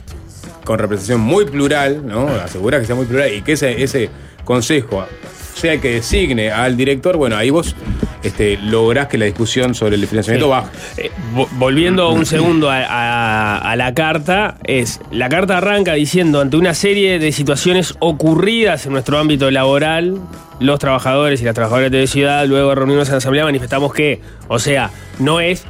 con representación muy plural, ¿no? Asegurás que sea muy plural y que ese, ese consejo sea el que designe al director, bueno, ahí vos este, lográs que la discusión sobre el financiamiento Sí. baje. Eh, vo- volviendo un segundo a, a- a la carta, es la carta arranca diciendo ante una serie de situaciones ocurridas en nuestro ámbito laboral, los trabajadores y las trabajadoras de ciudad, luego de reunirnos en la asamblea, manifestamos que, o sea, no es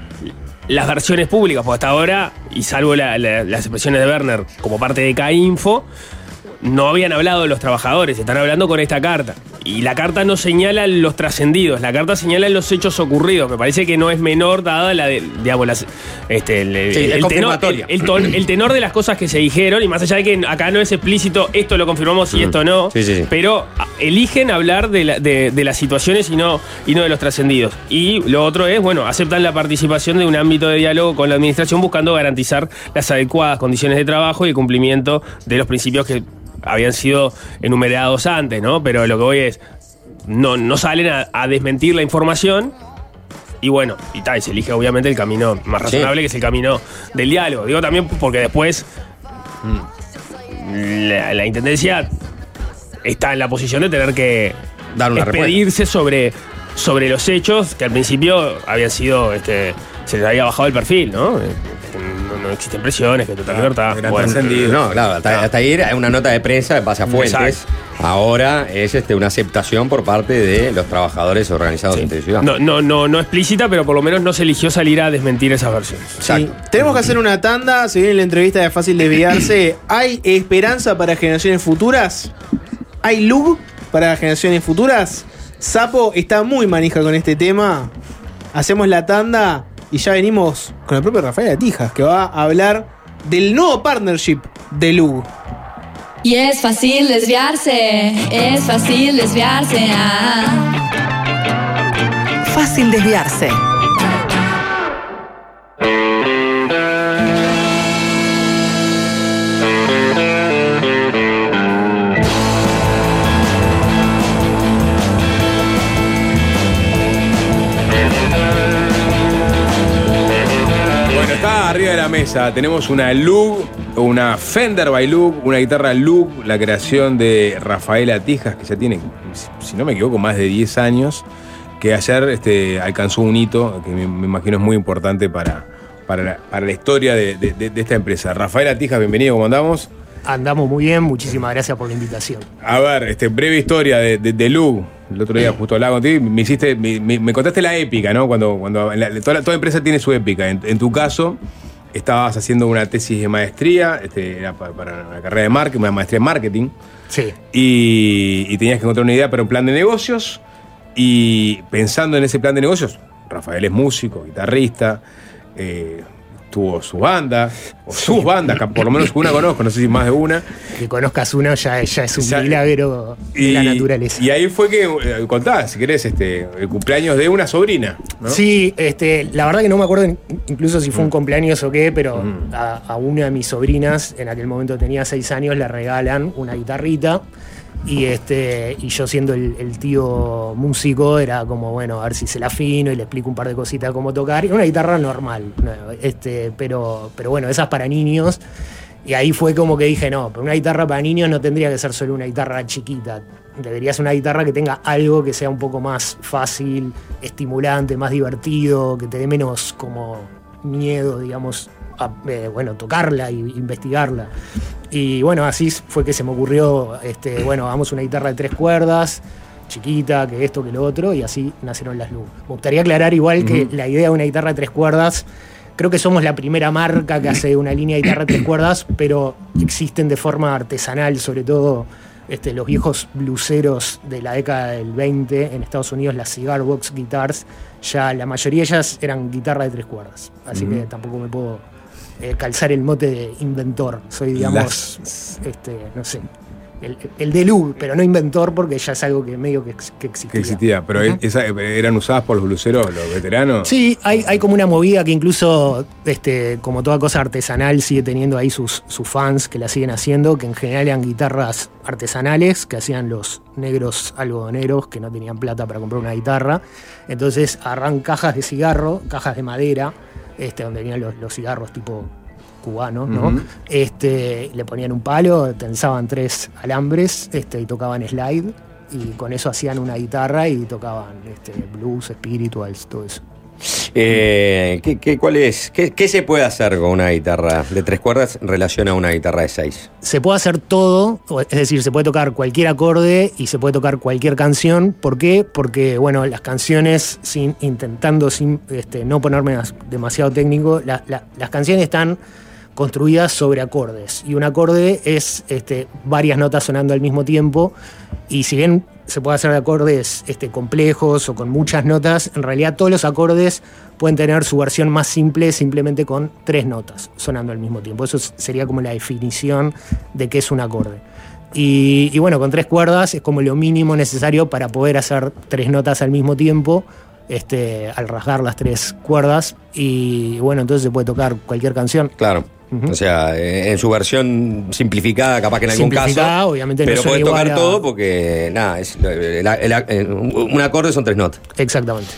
las versiones públicas, porque hasta ahora, y salvo la- la- las expresiones de Werner como parte de CAINFO, no habían hablado los trabajadores, están hablando con esta carta. Y la carta no señala los trascendidos, la carta señala los hechos ocurridos. Me parece que no es menor dada la de, digamos, las, este, el, Sí, tenor, confirmatoria. el- el ton- el tenor de las cosas que se dijeron, y más allá de que acá no es explícito, esto lo confirmamos y esto no, Sí, sí, sí. pero eligen hablar de, la- de- de las situaciones y no, y no de los trascendidos. Y lo otro es, bueno, aceptan la participación de un ámbito de diálogo con la administración buscando garantizar las adecuadas condiciones de trabajo y el cumplimiento de los principios que habían sido enumerados antes, ¿no? Pero lo que voy es, no, no salen a, a desmentir la información. Y bueno, y tal, se elige obviamente el camino más Sí. razonable, que es el camino del diálogo. Digo también porque después la, la intendencia está en la posición de tener que Dar una expedirse sobre, sobre los hechos que al principio habían sido, este, se les había bajado el perfil, ¿no? Eh, No, existen presiones, que total libertad. eran Bueno, trascendidos. No, claro, hasta, hasta ahí era una nota de prensa de base a fuentes. Exacto. Ahora es este, una aceptación por parte de los trabajadores organizados sí. en ciudad. no, no, no, no explícita, pero por lo menos no se eligió salir a desmentir esas versiones. Sí. Tenemos que hacer una tanda. Se viene la entrevista de Fácil Desviarse. (coughs) ¿Hay esperanza para generaciones futuras? ¿Hay luz para generaciones futuras? Sapo está muy manija con este tema. Hacemos la tanda y ya venimos con el propio Rafael Atijas, que va a hablar del nuevo partnership de Lug. Y es fácil desviarse, es fácil desviarse. ah. Fácil desviarse. Está arriba de la mesa. Tenemos una Lug, una Fender by Lug, una guitarra Lug, la creación de Rafael Atijas, que ya tiene, si no me equivoco, más de 10 años, que ayer este, alcanzó un hito que me, imagino es muy importante para, para, la, historia de- de esta empresa. Rafael Atijas, bienvenido, ¿cómo andamos? Andamos muy bien, muchísimas gracias por la invitación. A ver, este, breve historia de, de, de Lug. El otro día justo hablaba contigo me hiciste, me, me- me contaste la épica, ¿no? Cuando, cuando la- toda, empresa tiene su épica. En, en tu caso, estabas haciendo una tesis de maestría, este, era pa- para, la carrera de marketing, una maestría en marketing, Sí. y, y tenías que encontrar una idea para un plan de negocios. Y pensando en ese plan de negocios, Rafael es músico, guitarrista, eh, tuvo su banda, o sus bandas, que por lo menos una conozco, no sé si más de una. Que conozcas uno ya, ya es un milagro de la naturaleza. Y ahí fue que, eh, contá, si querés, este, el cumpleaños de una sobrina. ¿no? Sí, este, la verdad que no me acuerdo in- incluso si fue un Mm. cumpleaños o qué, pero a, a una de mis sobrinas, en aquel momento tenía seis años, le regalan una guitarrita. Y este, y yo siendo el, tío músico, era como, bueno, a ver si se la afino y le explico un par de cositas de cómo tocar. Y una guitarra normal, ¿no? este, pero, pero bueno, esas para niños. Y ahí fue como que dije, no, pero una guitarra para niños no tendría que ser solo una guitarra chiquita. Debería ser una guitarra que tenga algo que sea un poco más fácil, estimulante, más divertido, que te dé menos como miedo, digamos, a, eh, bueno, tocarla e investigarla. Y bueno, así fue que se me ocurrió, este, bueno, hagamos una guitarra de tres cuerdas, chiquita, que esto, que lo otro, y así nacieron las Lug. Me gustaría aclarar igual que la idea de una guitarra de tres cuerdas, creo que somos la primera marca que hace una línea de guitarra de tres cuerdas, pero existen de forma artesanal, sobre todo este, los viejos bluseros de la década del 20 en Estados Unidos, las Cigar Box Guitars, ya la mayoría de ellas eran guitarra de tres cuerdas. Así que tampoco me puedo eh, calzar el mote de inventor. Soy, digamos, este, no sé, el, el de pero no inventor porque ya es algo que medio que, que existía. Que existía, pero esa- eran usadas por los bluseros, los veteranos. Sí, hay, hay como una movida que incluso, este, como toda cosa artesanal, sigue teniendo ahí sus, sus fans que la siguen haciendo, que en general eran guitarras artesanales que hacían los negros algodoneros que no tenían plata para comprar una guitarra. Entonces agarran cajas de cigarro, cajas de madera, este, donde venían los, los cigarros tipo cubanos, ¿no? Este, le ponían un palo, tensaban tres alambres este, y tocaban slide. Y con eso hacían una guitarra y tocaban este, blues, spirituals, todo eso. Eh, ¿qué, cuál es? ¿Qué, se puede hacer con una guitarra de tres cuerdas en relación a una guitarra de seis? se puede hacer todo, es decir, se puede tocar cualquier acorde y se puede tocar cualquier canción. ¿Por qué? Porque, bueno, las canciones, sin, intentando sin, este, no ponerme as- demasiado técnico, la- la- las canciones están construidas sobre acordes. Y un acorde es este, varias notas sonando al mismo tiempo. Y si bien se puede hacer de acordes este, complejos o con muchas notas, en realidad todos los acordes pueden tener su versión más simple simplemente con tres notas sonando al mismo tiempo. Eso es- sería como la definición de qué es un acorde. Y, y bueno, con tres cuerdas es como lo mínimo necesario para poder hacer tres notas al mismo tiempo, este, al rasgar las tres cuerdas. Y bueno, entonces se puede tocar cualquier canción. Claro. O sea, eh, en su versión simplificada, capaz que en algún caso. obviamente no Pero suena puede tocar a- todo porque, nada, es, el- el- el- un acorde son tres notas. Exactamente.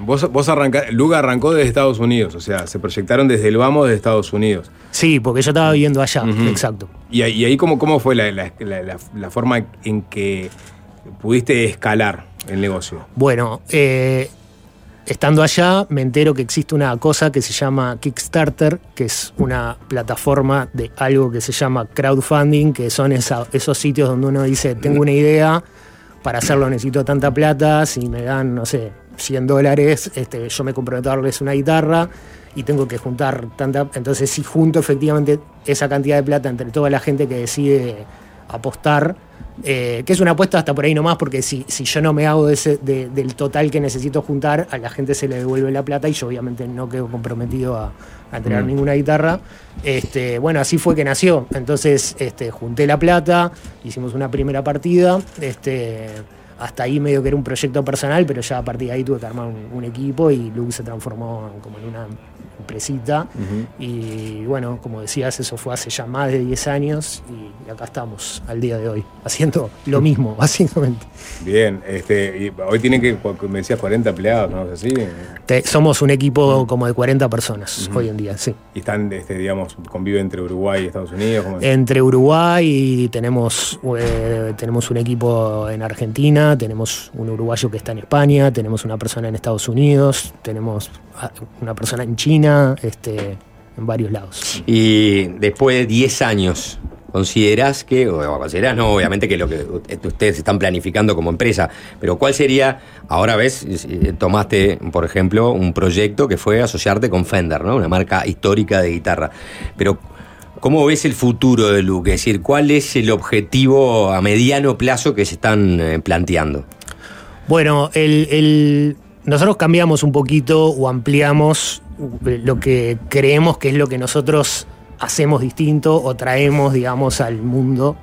Vos, vos arrancá- Luga arrancó desde Estados Unidos, o sea, se proyectaron desde el vamos de Estados Unidos. Sí, porque yo estaba viviendo allá, exacto. Y, ahí- y ahí, ¿cómo, cómo fue la, la- la- la- la forma en que pudiste escalar el negocio? Bueno, eh, estando allá me entero que existe una cosa que se llama Kickstarter, que es una plataforma de algo que se llama crowdfunding, que son esa- esos sitios donde uno dice, tengo una idea, para hacerlo necesito tanta plata, si me dan, no sé, 100 dólares, este, yo me comprometo a darles una guitarra y tengo que juntar tanta... Entonces si junto efectivamente esa cantidad de plata entre toda la gente que decide apostar, eh, que es una apuesta hasta por ahí nomás, porque si, si yo no me hago de ese- de- del total que necesito juntar, a la gente se le devuelve la plata y yo obviamente no quedo comprometido a, a entregar Mm. ninguna guitarra. Este, bueno, así fue que nació. Entonces este, junté la plata, hicimos una primera partida. Este, hasta ahí medio que era un proyecto personal, pero ya a partir de ahí tuve que armar un, un equipo y Luke se transformó como en una empresita. Y bueno, como decías, eso fue hace ya más de 10 años y acá estamos al día de hoy, haciendo lo mismo, (laughs) básicamente. Bien, este, y hoy tienen que, me decías, 40 empleados, ¿no? Así. Te- somos un equipo como de 40 personas hoy en día, sí. Y están, este, digamos, conviven entre Uruguay y Estados Unidos. Entre Uruguay y tenemos, eh, tenemos un equipo en Argentina, tenemos un uruguayo que está en España, tenemos una persona en Estados Unidos, tenemos una persona en China, este, en varios lados. Y después de 10 años, ¿considerás que, o considerás no, obviamente que lo que ustedes están planificando como empresa, pero cuál sería, ahora ves, eh, tomaste, por ejemplo, un proyecto que fue asociarte con Fender, ¿no? Una marca histórica de guitarra, pero ¿cómo ves el futuro de Luke? Es decir, ¿cuál es el objetivo a mediano plazo que se están eh, planteando? Bueno, el, el- nosotros cambiamos un poquito o ampliamos lo que creemos que es lo que nosotros hacemos distinto o traemos, digamos, al mundo.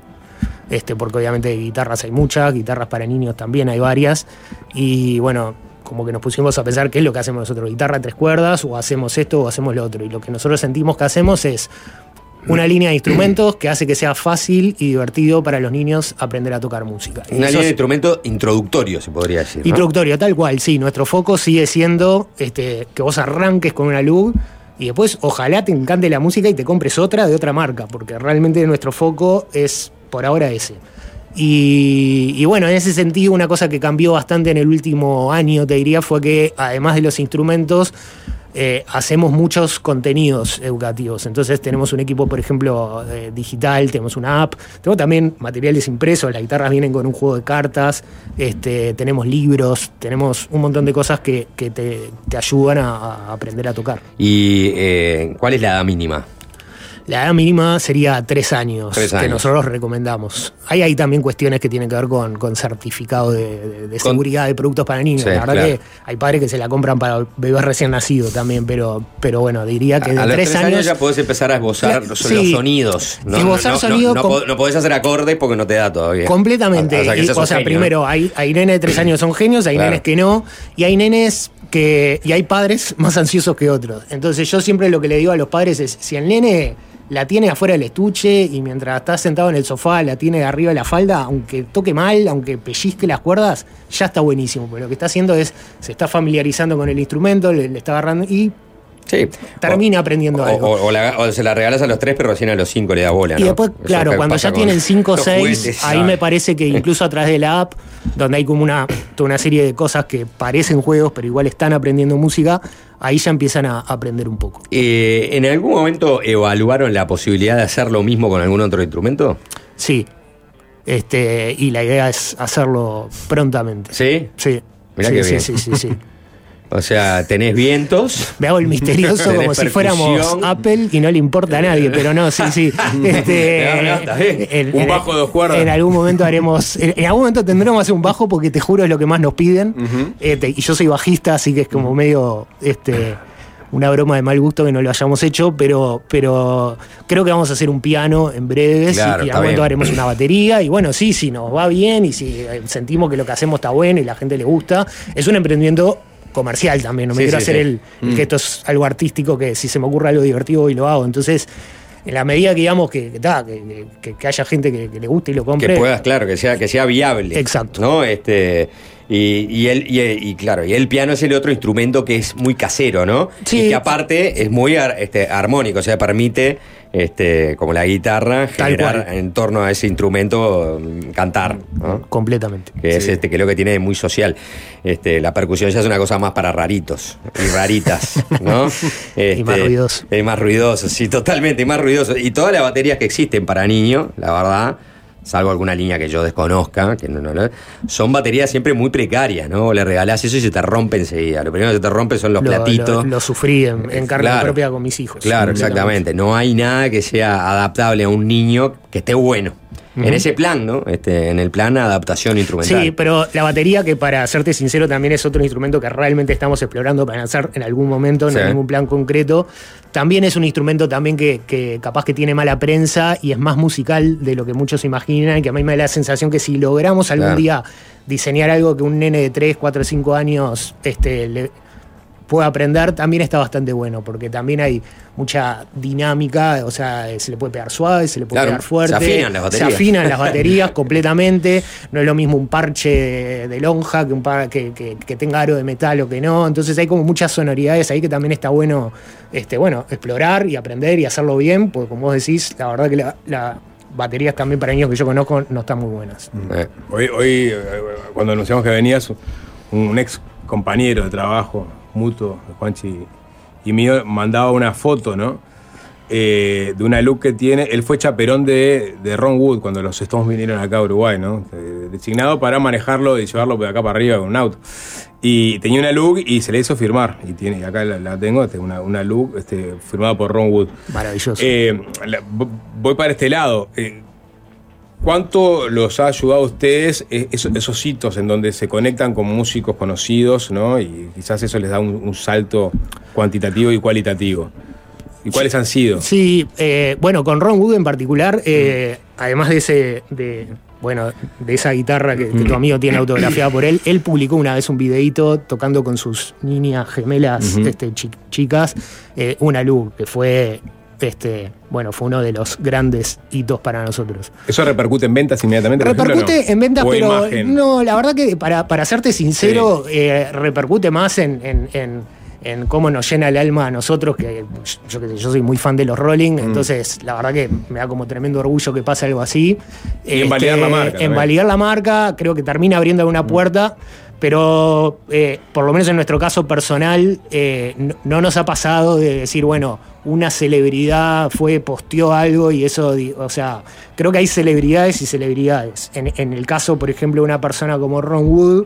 Este, porque obviamente de guitarras hay muchas, guitarras para niños también hay varias. Y bueno, como que nos pusimos a pensar qué es lo que hacemos nosotros, guitarra tres cuerdas, o hacemos esto o hacemos lo otro. Y lo que nosotros sentimos que hacemos es una línea de instrumentos que hace que sea fácil y divertido para los niños aprender a tocar música. Una línea de es- instrumento introductorio, se podría decir. ¿no? Introductorio, tal cual, sí. Nuestro foco sigue siendo este, que vos arranques con una luz y después ojalá te encante la música y te compres otra de otra marca, porque realmente nuestro foco es por ahora ese. Y, y bueno, en ese sentido, una cosa que cambió bastante en el último año, te diría, fue que además de los instrumentos, eh, hacemos muchos contenidos educativos. Entonces tenemos un equipo, por ejemplo, eh, digital, tenemos una app, tenemos también materiales impresos, las guitarras vienen con un juego de cartas, este, tenemos libros, tenemos un montón de cosas que, te, ayudan a, a aprender a tocar. ¿Y eh, cuál es la edad mínima? La edad mínima sería tres años, Tres que nosotros recomendamos. Hay ahí también cuestiones que tienen que ver con, con certificado de, de- de Con- seguridad de productos para niños. Sí, la verdad claro. que hay padres que se la compran para bebés recién nacidos también, pero, pero bueno, diría que de a los tres, tres años, ya podés empezar a esbozar los, sí. los sonidos. No, Esbozar no, no, sonido no, com- po- no podés hacer acordes porque no te da todavía. Completamente. O sea, que Y, seas o un sea, genio, primero, hay, hay nenes de tres años son genios, hay Claro. nenes que no, y hay nenes que. y hay padres más ansiosos que otros. Entonces, yo siempre lo que le digo a los padres es: si el nene la tiene afuera del estuche y mientras está sentado en el sofá la tiene de arriba de la falda, aunque toque mal, aunque pellizque las cuerdas, ya está buenísimo. Porque lo que está haciendo es, se está familiarizando con el instrumento, le, le está agarrando y Sí. termina aprendiendo O, algo. o- o la- o se la regalas a los tres, pero recién a los cinco le da bola. Y ¿no? después, Eso claro, que cuando ya tienen 5 o los 6, juguetes, (laughs) ahí me parece que incluso a través de la app, donde hay como una, toda una serie de cosas que parecen juegos, pero igual están aprendiendo música, ahí ya empiezan a aprender un poco. Eh, ¿En algún momento evaluaron la posibilidad de hacer lo mismo con algún otro instrumento? Sí. Este, y la idea es hacerlo prontamente. ¿Sí? Sí. Mirá sí, qué sí, bien. sí, sí, sí. (laughs) O sea, tenés vientos. Me hago el misterioso (laughs) como si fuéramos. Apple y no le importa a nadie, pero no, sí, sí. (laughs) Este, en- Un bajo de dos cuerdas. En algún momento haremos, en, algún momento tendremos que hacer un bajo porque te juro es lo que más nos piden. Este, y yo soy bajista, así que es como medio este, una broma de mal gusto que no lo hayamos hecho, pero, pero creo que vamos a hacer un piano en breves Claro, y, algún momento haremos una batería. Y bueno, sí, si nos va bien y si eh, sentimos que lo que hacemos está bueno y la gente le gusta, es un emprendimiento comercial también. No me Sí, quiero sí, hacer sí. el, el Mm. que esto es algo artístico que si se me ocurre algo divertido y lo hago. Entonces, en la medida que digamos que, que, que, que- que haya gente que, que le guste y lo compre. Que puedas, claro, que sea, que sea viable. Exacto. ¿No? Este. Y, y el, y, y claro, y el piano es el otro instrumento que es muy casero, ¿no? Sí. Y que aparte es muy ar- este, armónico, o sea, permite, este, como la guitarra, Tal generar cual. en torno a ese instrumento mm, cantar, ¿no? Completamente. Que es este, que lo que tiene de muy social. Este, la percusión ya es una cosa más para raritos y raritas, ¿no? (laughs) Y más Este, ruidoso. Es más ruidoso, sí, totalmente, y más ruidoso. Y todas las baterías que existen para niños, la verdad, salvo alguna línea que yo desconozca, que no, no, no, son baterías siempre muy precarias, ¿no? Le regalás eso y se te rompe enseguida. Lo primero que se te rompe son los lo, platitos. lo- lo sufrí en, en carne Claro. propia con mis hijos. Claro, exactamente. No hay nada que sea adaptable a un niño que esté bueno. En ese plan, ¿no? Este, en el plan adaptación instrumental. Sí, pero la batería, que para serte sincero, también es otro instrumento que realmente estamos explorando para lanzar en algún momento, Sí. hay ningún plan concreto. También es un instrumento también que, que capaz que tiene mala prensa y es más musical de lo que muchos imaginan, y que a mí me da la sensación que si logramos algún Claro. día diseñar algo que un nene de 3, 4, 5 años este, le pueda aprender, también está bastante bueno, porque también hay mucha dinámica, o sea, se le puede pegar suave, se le puede Claro, pegar fuerte. se afinan las baterías. Se afinan las baterías (laughs) completamente. No es lo mismo un parche de, lonja que un par, que, que- que tenga aro de metal o que no. Entonces hay como muchas sonoridades ahí que también está bueno, este, bueno, explorar y aprender y hacerlo bien, porque como vos decís, la verdad que la- las baterías también para niños que yo conozco no están muy buenas. Eh, Hoy, hoy eh, cuando anunciamos que venías, un ex compañero de trabajo mutuo, Juanchi y mío, mandaba una foto, ¿no? Eh, de una look que tiene. Él fue chaperón de, de Ron Wood cuando los Stones vinieron acá a Uruguay, ¿no? Eh, designado para manejarlo y llevarlo de acá para arriba con un auto. Y tenía una look y se le hizo firmar. Y tiene, acá la, la tengo, tengo una, una look este, firmada por Ron Wood. Maravilloso. Eh, la- voy para este lado. Eh, ¿Cuánto los ha ayudado a ustedes eh, esos, esos hitos en donde se conectan con músicos conocidos, ¿no? Y quizás eso les da un, un salto cuantitativo y cualitativo. ¿Y cuáles han sido? Sí, eh, bueno, con Ron Wood en particular, eh, además de ese, de, bueno, de esa guitarra que, que tu amigo tiene autografiada por él, él publicó una vez un videito tocando con sus niñas gemelas este, chi- chicas, eh, una luz, que fue, este, bueno, fue uno de los grandes hitos para nosotros. ¿Eso repercute en ventas inmediatamente? ejemplo, Repercute no? en ventas, ¿O pero imagen? no, la verdad que para, para serte sincero, eh, repercute más en, en- en- en cómo nos llena el alma a nosotros, que yo, yo soy muy fan de los Rolling, Mm. entonces la verdad que me da como tremendo orgullo que pase algo así. Y en validar la marca En validar la marca, creo que termina abriendo Mm. alguna puerta. Pero eh, por lo menos en nuestro caso personal, eh, no, no nos ha pasado de decir, bueno, una celebridad fue, posteó algo y eso, o sea, creo que hay celebridades y celebridades. En, en el caso, por ejemplo, de una persona como Ron Wood,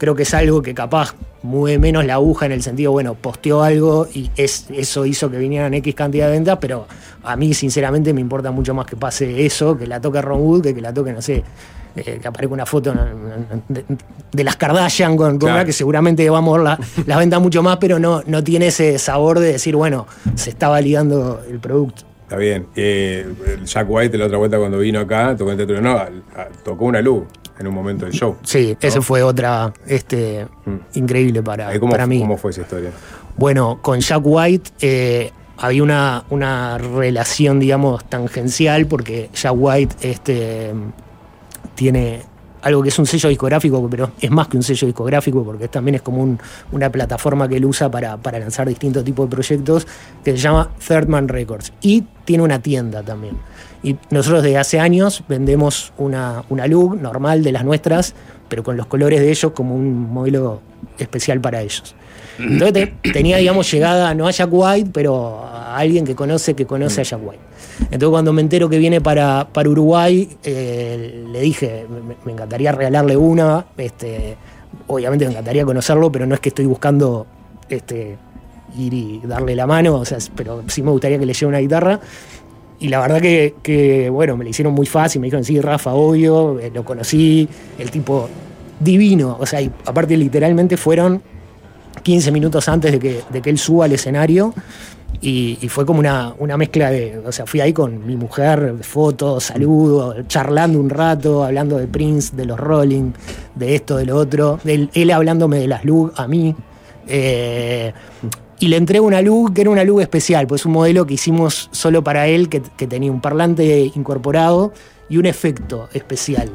creo que es algo que capaz mueve menos la aguja en el sentido, bueno, posteó algo y es, eso hizo que vinieran X cantidad de ventas, pero a mí sinceramente me importa mucho más que pase eso, que la toque Ron Wood, que que la toque, no sé, eh, que aparezca una foto de, de las Kardashian con, Claro. una que seguramente vamos a ver la- las ventas mucho más, pero no, no tiene ese sabor de decir, bueno, se está validando el producto. Está bien. Eh, Jack White, la otra vuelta cuando vino acá, tocó en Teatro a- tocó una luz en un momento del show. Sí, esa fue otra este, increíble para, Ahí, ¿cómo, para mí. ¿Cómo fue esa historia? Bueno, con Jack White eh, había una, una relación, digamos, tangencial, porque Jack White este, tiene algo que es un sello discográfico, pero es más que un sello discográfico, porque también es como un- una plataforma que él usa para, para lanzar distintos tipos de proyectos, que se llama Third Man Records. Y tiene una tienda también. Y nosotros desde hace años vendemos una, una look normal de las nuestras, pero con los colores de ellos como un modelo especial para ellos. Entonces te- tenía, digamos, llegada no a Jack White, pero a alguien que conoce que conoce a Jack White. Entonces cuando me entero que viene para, para Uruguay, eh, le dije, me, me encantaría regalarle una, este, obviamente me encantaría conocerlo, pero no es que estoy buscando este, ir y darle la mano, o sea, pero sí me gustaría que le lleve una guitarra. Y la verdad que, que, bueno, me lo hicieron muy fácil, me dijeron, sí, Rafa, obvio, eh, lo conocí, el tipo divino, o sea, y aparte literalmente fueron 15 minutos antes de que, de que él suba al escenario y, fue como una, una mezcla de, o sea, fui ahí con mi mujer, fotos, saludos, charlando un rato, hablando de Prince, de los Rolling, de esto, de lo otro, él hablándome de las lug a mí. eh, y le entrego una luz que era una luz especial, pues un modelo que hicimos solo para él, que, que tenía un parlante incorporado y un efecto especial.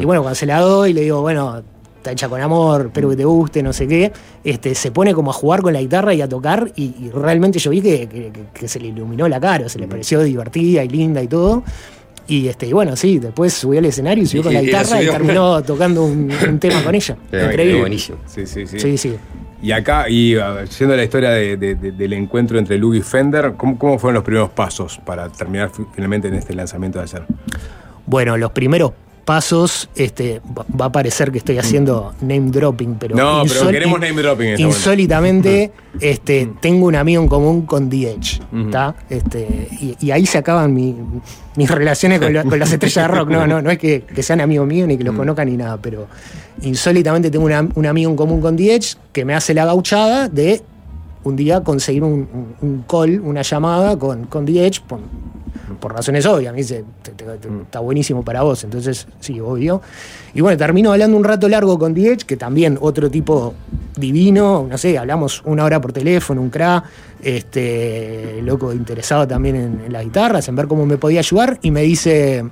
Y bueno, cuando se la doy, le digo, bueno, está hecha con amor, espero que te guste, no sé qué. Este, se pone como a jugar con la guitarra y a tocar, y, y realmente yo vi que, que- se le iluminó la cara, se le pareció divertida y linda y todo. Y, este, y bueno, sí, después subió al escenario y subió con la Y- y la guitarra y, terminó tocando un, un (laughs) tema con ella. Increíble. buenísimo. Sí, sí, sí. Sí, sí. Y acá, y yendo la historia de- de- de- del encuentro entre Luke y Fender, ¿cómo, cómo fueron los primeros pasos para terminar fi- finalmente en este lanzamiento de ayer? Bueno, los primeros pasos, este, va a parecer que estoy haciendo name dropping, pero. No, pero queremos name dropping en este. Insólitamente, este, tengo un amigo en común con The Edge. Este, y, y ahí se acaban mi- mis relaciones con, las estrellas de rock. No, no, no es que, que sean amigos míos ni que los conozcan ni nada, pero insólitamente tengo una- un amigo en común con The Edge que me hace la gauchada de un día conseguir un, call, una llamada con, con por, por razones obvias. Me dice, "Te- te- te- está buenísimo para vos. Entonces, sí, obvio. Y bueno, termino hablando un rato largo con Edge, que también otro tipo divino, no sé, hablamos una hora por teléfono, un cra, este, loco interesado también en, en las guitarras, en ver cómo me podía ayudar, y me dice,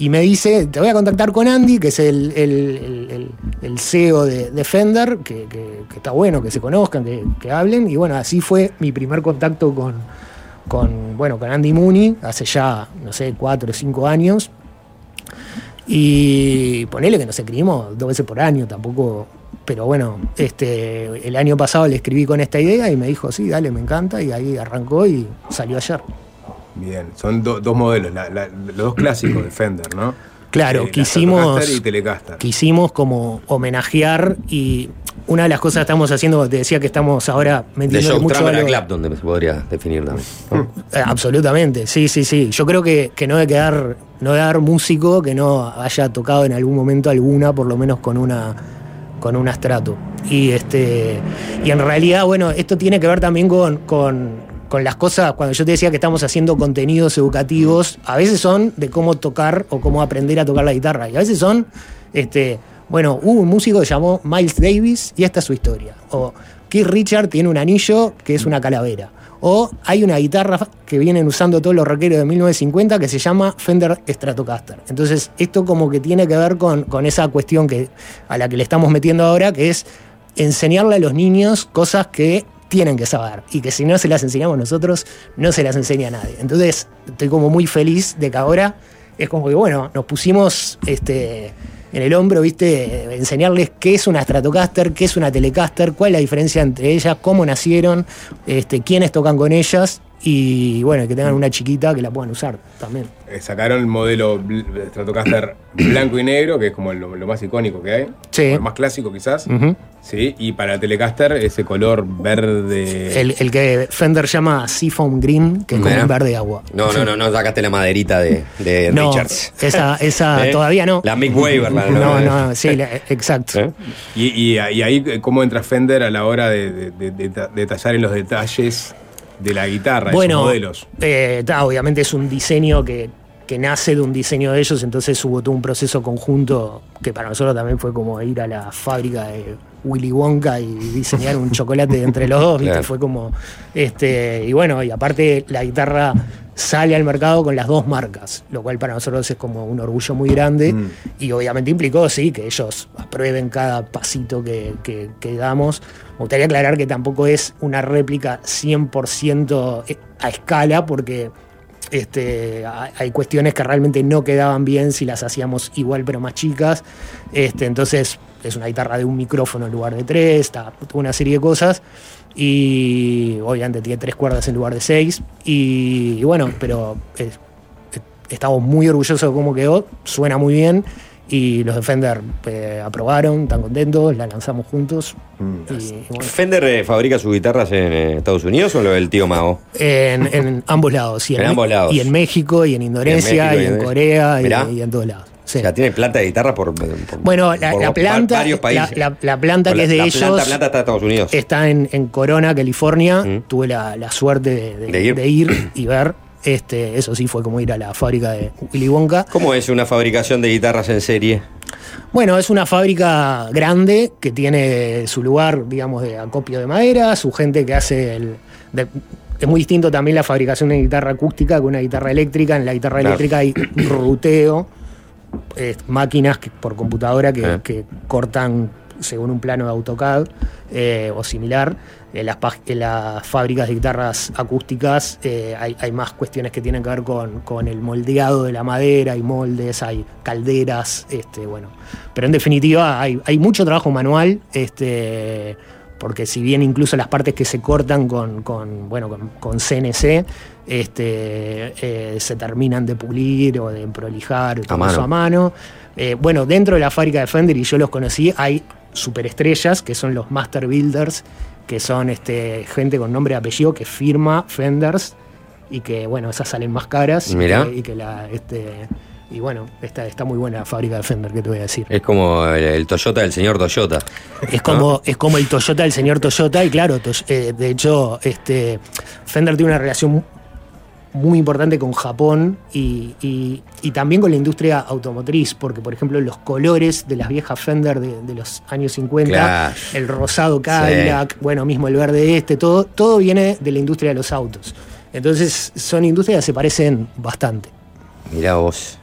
y me dice, te voy a contactar con Andy, que es el, CEO de, de Fender, que, está bueno, que se conozcan, que, hablen. Y bueno, así fue mi primer contacto con, con, bueno, con Andy Mooney, hace ya, no sé, cuatro o cinco años. Y ponele que nos escribimos dos veces por año, tampoco. Pero bueno, este, el año pasado le escribí con esta idea y me dijo, sí, dale, me encanta. Y ahí arrancó y salió ayer. Bien, son do- dos modelos, la- la- los dos clásicos de Fender, ¿no? Claro, Eh, quisimos, y Telecaster. quisimos como homenajear y una de las cosas que estamos haciendo, te decía que estamos ahora De metiendo mucho Strummer a algo- Clapton se podría definir también. ¿no? (laughs) Eh, absolutamente, sí, sí, sí. Yo creo que, que no debe quedar, no debe haber músico que no haya tocado en algún momento alguna, por lo menos con una con un astrato. Y este. Y en realidad, bueno, esto tiene que ver también con, con, con las cosas. Cuando yo te decía que estamos haciendo contenidos educativos, a veces son de cómo tocar o cómo aprender a tocar la guitarra. Y a veces son, este, bueno, hubo un músico que llamó Miles Davis y esta es su historia. O Keith Richard tiene un anillo que es una calavera. O hay una guitarra que vienen usando todos los rockeros de 1950 que se llama Fender Stratocaster. Entonces, esto como que tiene que ver con, con esa cuestión que, a la que le estamos metiendo ahora, que es enseñarle a los niños cosas que tienen que saber y que si no se las enseñamos nosotros, no se las enseña a nadie. Entonces, estoy como muy feliz de que ahora es como que, bueno, nos pusimos este, en el hombro, ¿viste? Enseñarles qué es una Stratocaster, qué es una Telecaster, cuál es la diferencia entre ellas, cómo nacieron, este, quiénes tocan con ellas y bueno, que tengan una chiquita que la puedan usar también. Eh, sacaron el modelo bl- Stratocaster blanco y negro, que es como lo, lo más icónico que hay. Sí. El más clásico quizás. Sí, y para Telecaster ese color verde. El, el que Fender llama Seafoam Green, que es como un verde agua. No, no, no, no sacaste la maderita de, de (laughs) No, Richards. esa, esa (laughs) ¿Eh? todavía no. La Mick Waver. la- No, la- no, sí, la- exacto. ¿Eh? Y, y- y ahí, eh, ¿cómo entra Fender a la hora de, de- de- de ta- detallar en los detalles de la guitarra, Bueno, esos modelos? eh, ta, obviamente es un diseño que, que nace de un diseño de ellos, entonces hubo todo un proceso conjunto que para nosotros también fue como ir a la fábrica de Willy Wonka y diseñar un chocolate entre los dos, ¿viste? Claro. Fue como. Este, y bueno, y aparte la guitarra sale al mercado con las dos marcas, lo cual para nosotros es como un orgullo muy grande. Mm. Y obviamente implicó, sí, que ellos aprueben cada pasito que, que- que damos. Me gustaría aclarar que tampoco es una réplica 100% a escala, porque este, hay hay cuestiones que realmente no quedaban bien si las hacíamos igual pero más chicas. Este, entonces es una guitarra de un micrófono en lugar de tres, está una serie de cosas. Y obviamente tiene tres cuerdas en lugar de seis. Y, y bueno, pero eh, estamos muy orgullosos de cómo quedó, suena muy bien. Y los de Fender eh, aprobaron, están contentos, la lanzamos juntos. Mm. Y, bueno, ¿Fender eh, fabrica sus guitarras en eh, Estados Unidos o lo del tío Mao? en, en ambos lados. Y En ambos lados. Y en México, y en Indonesia, México, y y en en- Corea, y en todos lados. Sí. O sea, tiene planta de guitarra por, por- Bueno, la, por la va- planta, varios países. la, la- la planta que es de la ellos planta, planta está en Estados Unidos. está en, en Corona, California. Mm. Tuve la, suerte de, de- De ir. de ir y ver. Este, eso sí fue como ir a la fábrica de Willy Wonka. ¿Cómo es una fabricación de guitarras en serie? Bueno, es una fábrica grande que tiene su lugar, digamos, de acopio de madera, su gente que hace el. de- es muy distinto también la fabricación de guitarra acústica que una guitarra eléctrica. En la guitarra Claro. eléctrica hay ruteo, eh, máquinas que- por computadora que, Eh. que cortan según un plano de AutoCAD eh, o similar. En las, en las fábricas de guitarras acústicas eh, hay, hay más cuestiones que tienen que ver con, con el moldeado de la madera, hay moldes, hay calderas, este, bueno. Pero en definitiva hay, hay mucho trabajo manual, este, porque si bien incluso las partes que se cortan con, con, bueno, con, con CNC este, eh, se terminan de pulir o de prolijar, todo mano. eso a mano. Eh, bueno, dentro de la fábrica de Fender, y yo los conocí, hay superestrellas, que son los Master Builders, que son este, gente con nombre y apellido que firma Fenders y que, bueno, esas salen más caras. y Mirá. que- Y, que la, este, y bueno, está, está muy buena la fábrica de Fender, que te voy a decir. Es como el, el Toyota del señor Toyota. Es como, es como el Toyota del señor Toyota, y claro, eh, de hecho, este, Fender tiene una relación muy importante con Japón y, y- y también con la industria automotriz, porque por ejemplo los colores de las viejas Fender de, de los años 50, Claro. el rosado Cadillac, bueno, mismo el verde este, todo, todo viene de la industria de los autos. Entonces son industrias que se parecen bastante. Mirá vos.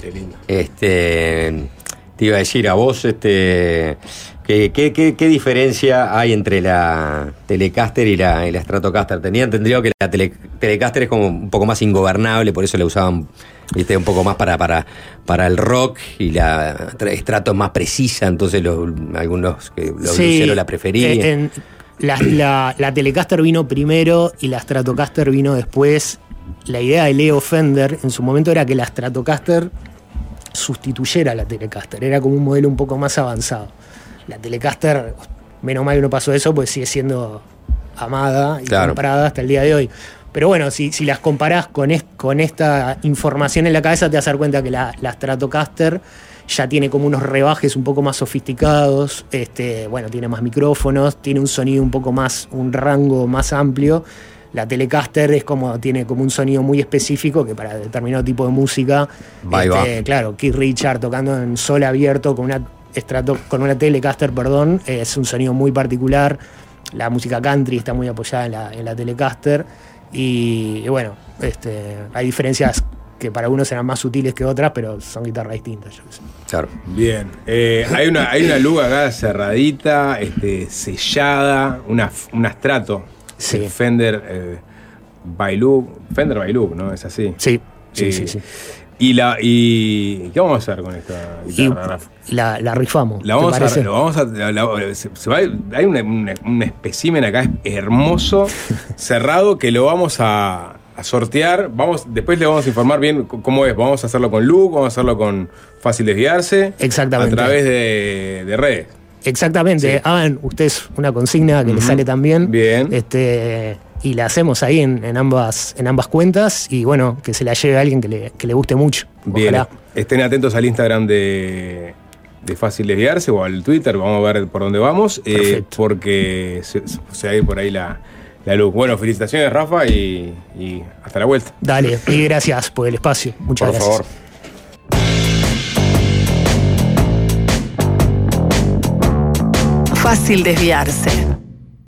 Qué lindo. Este, te iba a decir a vos, este, ¿qué, qué, qué- qué diferencia hay entre la Telecaster y la, y la Stratocaster? Tenía entendido que la tele- Telecaster es como un poco más ingobernable, por eso la usaban viste, un poco más para, para, para el rock y la tra- Strato es más precisa, entonces los, algunos que los Sí, la preferían. en- la, la- la Telecaster vino primero y la Stratocaster vino después. La idea de Leo Fender en su momento era que la Stratocaster sustituyera a la Telecaster. Era como un modelo un poco más avanzado. La Telecaster, menos mal que no pasó eso, pues sigue siendo amada y Claro. comprada hasta el día de hoy. Pero bueno, si, si las comparás con, es- con esta información en la cabeza, te vas a dar cuenta que la, la Stratocaster ya tiene como unos rebajes un poco más sofisticados, este, bueno, tiene más micrófonos, tiene un sonido un poco más, un rango más amplio. La Telecaster es como, tiene como un sonido muy específico que para determinado tipo de música, este, claro, Keith Richard tocando en sol abierto con una Strato- con una Telecaster, perdón, es un sonido muy particular. La música country está muy apoyada en la, en la Telecaster. Y, y bueno, este, hay diferencias que para algunos serán más sutiles que otras, pero son guitarras distintas. yo sé. Claro. Bien. Eh, hay una hay una luz acá cerradita, este, sellada, una, una Strato. Sí. eh, Fender eh. Fender Look, ¿no? Es así. Sí, sí, Eh, sí, sí. Y la y ¿qué vamos a hacer con esta Y guitarra, Rafa? la, la rifamos. La ¿te vamos a, lo vamos a, la- la- se- se va- hay un, un- un espécimen acá hermoso, (laughs) cerrado, que lo vamos a, a sortear. Vamos, después le vamos a informar bien cómo es. Vamos a hacerlo con Luke, vamos a hacerlo con Fácil Desviarse. Exactamente. A través de, de redes. Exactamente, hagan ustedes una consigna que les sale también. Bien. Este, y la hacemos ahí en, en ambas, en ambas cuentas. Y bueno, que se la lleve a alguien que le, que le guste mucho. Bien. Ojalá. Estén atentos al Instagram de, de Fácil Desviarse o al Twitter. Vamos a ver por dónde vamos. eh, porque se, se va a ir por ahí la, la luz. Bueno, felicitaciones, Rafa, y, y hasta la vuelta. Dale, y gracias por el espacio. Muchas Por gracias. favor. Fácil desviarse.